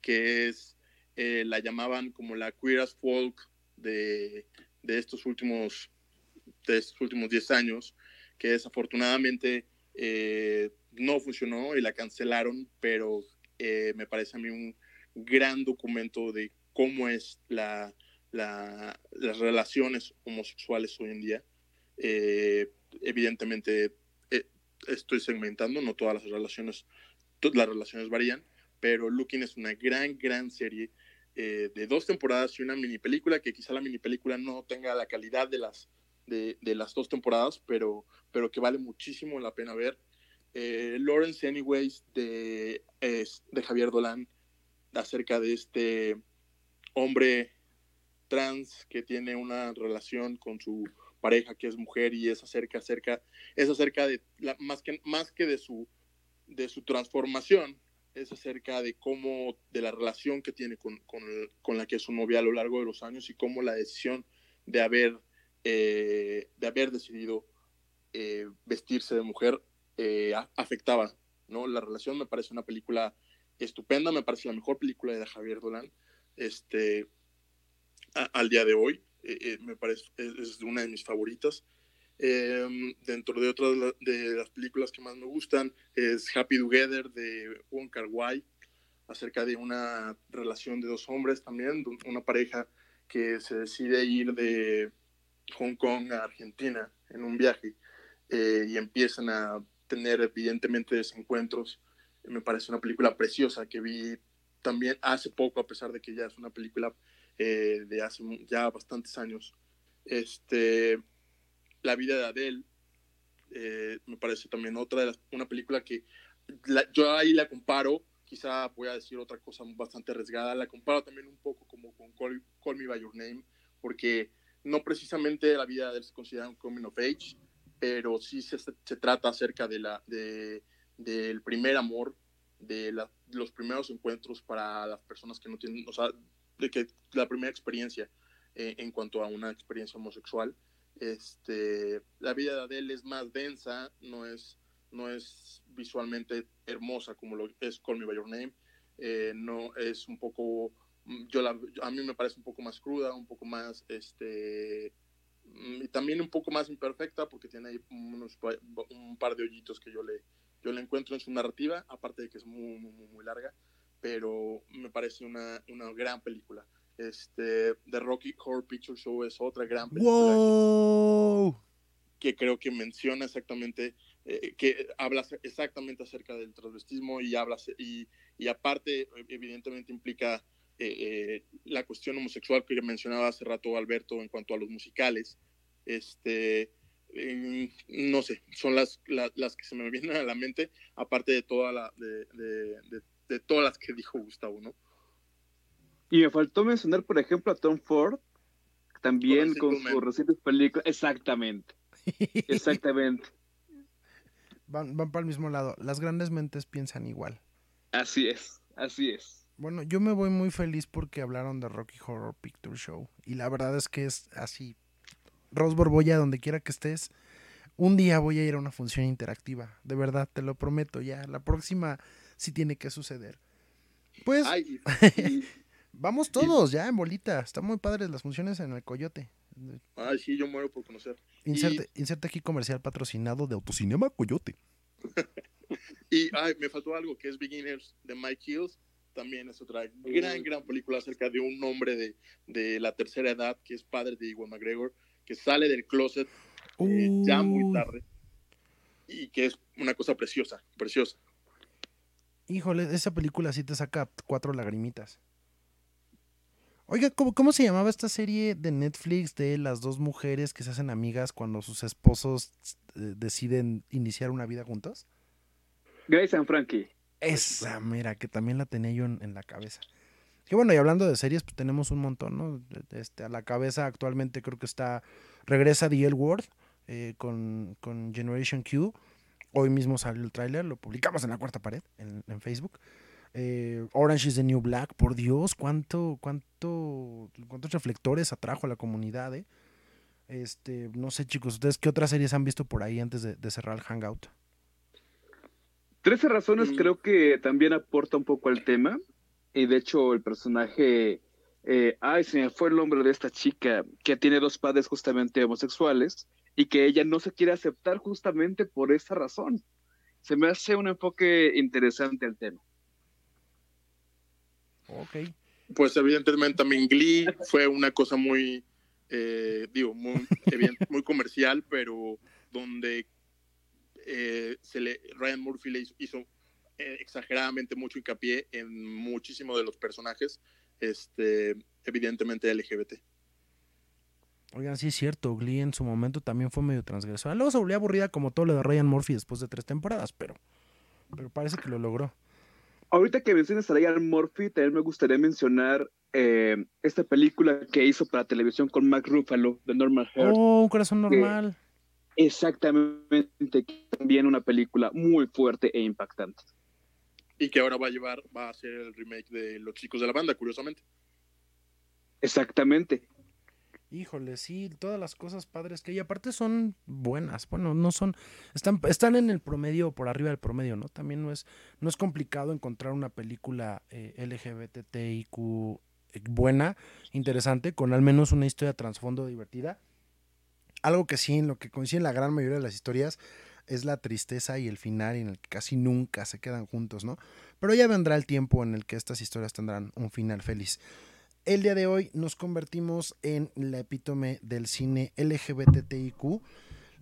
que es, eh, la llamaban como la queer as folk de, de estos últimos de estos últimos 10 años, que desafortunadamente eh, no funcionó y la cancelaron, pero eh, me parece a mí un gran documento de cómo es la, las relaciones homosexuales hoy en día. Evidentemente estoy segmentando, no todas las relaciones, todas las relaciones varían, pero Looking es una gran, gran serie de dos temporadas y una mini película que quizá la mini película no tenga la calidad de las de, las dos temporadas, pero, pero que vale muchísimo la pena ver. Eh, Lawrence Anyways de, de Javier Dolan acerca de este hombre trans que tiene una relación con su pareja que es mujer y es acerca, acerca, es acerca de, la, más, que, más que de su, de su transformación, es acerca de cómo, de la relación que tiene con, con, la que es su novia a lo largo de los años y cómo la decisión de haber, eh, de haber decidido eh, vestirse de mujer eh, afectaba, ¿no? La relación me parece una película estupenda, me parece la mejor película de Javier Dolan, este, al día de hoy, me parece, es, una de mis favoritas. Em, dentro de otras de las películas que más me gustan es Happy Together de Wong Kar Wai, acerca de una relación de dos hombres también, una pareja que se decide ir de Hong Kong a Argentina en un viaje eh, y empiezan a tener evidentemente desencuentros. Me parece una película preciosa que vi también hace poco, a pesar de que ya es una película eh, de hace ya bastantes años. Este, la vida de Adele, eh, me parece también otra de las, una película que yo ahí la comparo, quizá voy a decir otra cosa bastante arriesgada, la comparo también un poco como con Call, Me By Your Name, porque no precisamente la vida de Adele se considera un coming of age, pero sí se, se trata acerca de la, de, del primer amor, de, los primeros encuentros para las personas que no tienen, o sea, de que la primera experiencia eh, en cuanto a una experiencia homosexual. Este, la vida de Adele es más densa, no es, no es visualmente hermosa como lo es Call Me By Your Name, eh, no es un poco, yo a mí me parece un poco más cruda, un poco más, este, y también un poco más imperfecta porque tiene ahí unos, un par de hoyitos que yo le, yo le encuentro en su narrativa, aparte de que es muy, muy larga, pero me parece una, una gran película. Este, The Rocky Horror Picture Show es otra gran película que creo que menciona exactamente, eh, que habla exactamente acerca del transvestismo y habla y, y aparte evidentemente implica eh, eh, la cuestión homosexual que mencionaba hace rato Alberto en cuanto a los musicales. Este, no sé, son las, las, que se me vienen a la mente, aparte de toda la de, de, de todas las que dijo Gustavo, ¿no? Y me faltó mencionar, por ejemplo, a Tom Ford, también con sus recientes películas. Exactamente. Exactamente. Van, van, para el mismo lado. Las grandes mentes piensan igual. Así es, así es. Bueno, yo me voy muy feliz porque hablaron de Rocky Horror Picture Show. Y la verdad es que es así. Ros Borbolla, donde quiera que estés, un día voy a ir a una función interactiva. De verdad, te lo prometo ya. La próxima sí tiene que suceder. Pues. Vamos todos ya en bolita. Están muy padres las funciones en el Coyote. Ay, sí, yo muero por conocer. Inserte, aquí comercial patrocinado de Autocinema Coyote. y ay, me faltó algo que es Beginners de Mike Hills. También es otra gran, gran película acerca de un hombre de, de la tercera edad que es padre de Iwan McGregor, que sale del closet eh, ya muy tarde y que es una cosa preciosa, preciosa. Híjole, esa película sí te saca cuatro lagrimitas. Oiga, ¿cómo, se llamaba esta serie de Netflix de las dos mujeres que se hacen amigas cuando sus esposos eh, deciden iniciar una vida juntos? Grace and Frankie. Esa, mira, que también la tenía yo en, la cabeza. Que bueno, y hablando de series, pues tenemos un montón, ¿no? Este, a la cabeza actualmente creo que está, regresa The L Word eh, con, Generation Q. Hoy mismo salió el tráiler, lo publicamos en la cuarta pared, en Facebook. Eh, Orange is the New Black, por Dios, cuánto, cuánto, cuántos reflectores atrajo a la comunidad, ¿eh? Este, no sé, chicos, ¿ustedes qué otras series han visto por ahí antes de, cerrar el Hangout? Trece razones mm. creo que también aporta un poco al tema. Y de hecho, el personaje. Eh, ay, se me fue el nombre de esta chica que tiene dos padres justamente homosexuales y que ella no se quiere aceptar justamente por esa razón. Se me hace un enfoque interesante al tema. Ok. Pues evidentemente también Glee fue una cosa muy, eh, digo, muy, muy comercial, pero donde eh, se le, Ryan Murphy le hizo, eh, exageradamente mucho hincapié en muchísimos de los personajes, este, evidentemente LGBT. Oigan, sí es cierto, Glee en su momento también fue medio transgresora. Luego se volvió aburrida como todo lo de Ryan Murphy después de tres temporadas, pero, pero parece que lo logró. Ahorita que mencionas a Ryan Murphy, también me gustaría mencionar eh, esta película que hizo para televisión con Mark Ruffalo, de Normal Heart. Oh, un corazón normal. exactamente, también una película muy fuerte e impactante. Y que ahora va a llevar, va a ser el remake de Los Chicos de la Banda, curiosamente. Exactamente. Híjole, sí, todas las cosas padres que hay, aparte son buenas, bueno, no son, están, están en el promedio, por arriba del promedio, ¿no? También no es, no es complicado encontrar una película eh, LGBTIQ eh, buena, interesante, con al menos una historia trasfondo divertida. Algo que sí, en lo que coincide en la gran mayoría de las historias, es la tristeza y el final en el que casi nunca se quedan juntos, ¿no? Pero ya vendrá el tiempo en el que estas historias tendrán un final feliz. El día de hoy nos convertimos en la epítome del cine LGBTIQ.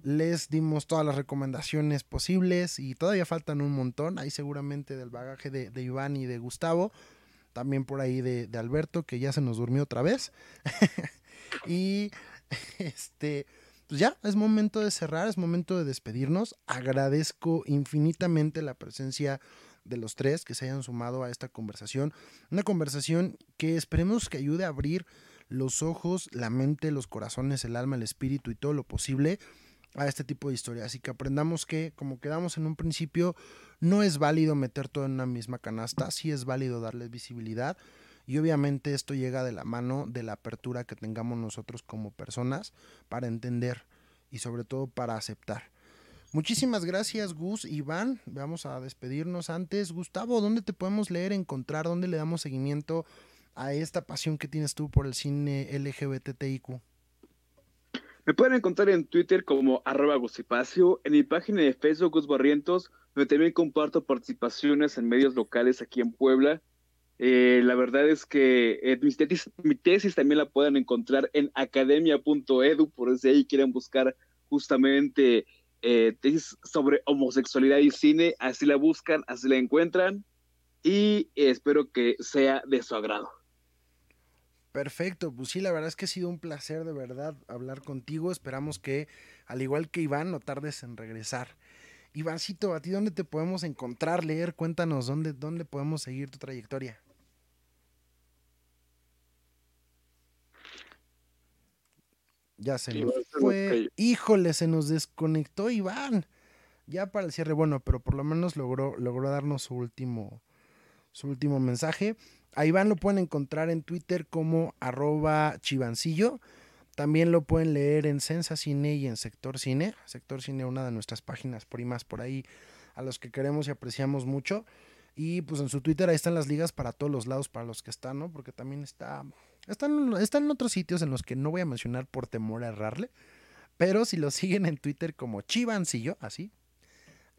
Les dimos todas las recomendaciones posibles y todavía faltan un montón. Ahí seguramente del bagaje de, de Iván y de Gustavo. También por ahí de, de Alberto, que ya se nos durmió otra vez. y este, pues ya, es momento de cerrar, es momento de despedirnos. Agradezco infinitamente la presencia de los tres que se hayan sumado a esta conversación. Una conversación que esperemos que ayude a abrir los ojos, la mente, los corazones, el alma, el espíritu y todo lo posible a este tipo de historias. Así que aprendamos que, como quedamos en un principio, no es válido meter todo en una misma canasta, sí es válido darles visibilidad. Y obviamente esto llega de la mano de la apertura que tengamos nosotros como personas para entender y sobre todo para aceptar. Muchísimas gracias, Gus, Iván. Vamos a despedirnos antes. Gustavo, ¿dónde te podemos leer, encontrar? ¿Dónde le damos seguimiento a esta pasión que tienes tú por el cine LGBTIQ? Me pueden encontrar en Twitter como arroba Gusipacio, en mi página de Facebook Gus Barrientos, donde también comparto participaciones en medios locales aquí en Puebla. Eh, la verdad es que eh, mi, tesis, también la pueden encontrar en academia.edu, por si ahí quieren buscar justamente eh, tesis sobre homosexualidad y cine, así la buscan, así la encuentran y espero que sea de su agrado. Perfecto, pues sí, la verdad es que ha sido un placer de verdad hablar contigo. Esperamos que, al igual que Iván, no tardes en regresar. Ivancito, ¿a ti dónde te podemos encontrar, leer? Cuéntanos dónde, dónde podemos seguir tu trayectoria. Ya se nos fue. Híjole, se nos desconectó Iván. Ya para el cierre, bueno, pero por lo menos logró, logró darnos su último, su último mensaje. A Iván lo pueden encontrar en Twitter como arroba chivancillo. También lo pueden leer en Sensa Cine y en Sector Cine. Sector Cine, una de nuestras páginas primas por ahí, a los que queremos y apreciamos mucho. Y pues en su Twitter ahí están las ligas para todos los lados, para los que están, ¿no? Porque también está están, en otros sitios en los que no voy a mencionar por temor a errarle. Pero si lo siguen en Twitter como Chivancillo, así,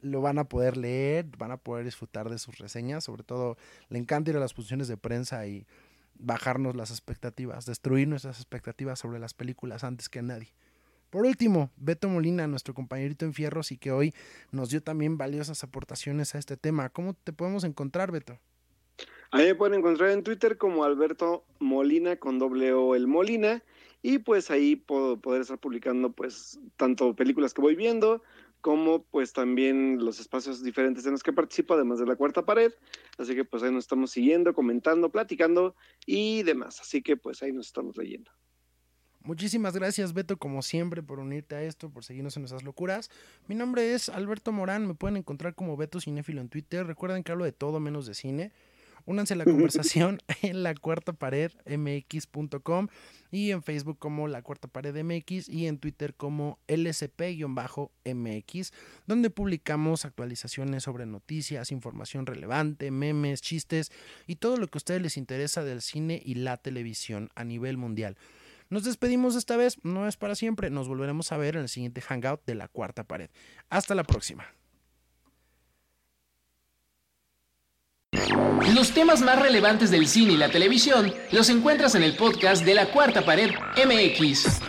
lo van a poder leer, van a poder disfrutar de sus reseñas. Sobre todo, le encanta ir a las funciones de prensa y bajarnos las expectativas, destruir nuestras expectativas sobre las películas antes que nadie. Por último, Beto Molina, nuestro compañerito en Fierros y que hoy nos dio también valiosas aportaciones a este tema. ¿Cómo te podemos encontrar, Beto? Ahí me pueden encontrar en Twitter como Alberto Molina con doble O el Molina y pues ahí puedo poder estar publicando pues tanto películas que voy viendo como pues también los espacios diferentes en los que participo, además de la cuarta pared. Así que pues ahí nos estamos siguiendo, comentando, platicando y demás. Así que pues ahí nos estamos leyendo. Muchísimas gracias Beto como siempre por unirte a esto, por seguirnos en nuestras locuras. Mi nombre es Alberto Morán, me pueden encontrar como Beto Cinéfilo en Twitter. Recuerden que hablo de todo menos de cine. Únanse a la conversación en la cuarta pared mx.com y en Facebook como la cuarta pared mx y en Twitter como lsp-mx, donde publicamos actualizaciones sobre noticias, información relevante, memes, chistes y todo lo que a ustedes les interesa del cine y la televisión a nivel mundial. Nos despedimos esta vez, no es para siempre, nos volveremos a ver en el siguiente hangout de la cuarta pared. Hasta la próxima. Los temas más relevantes del cine y la televisión los encuentras en el podcast de la Cuarta Pared MX.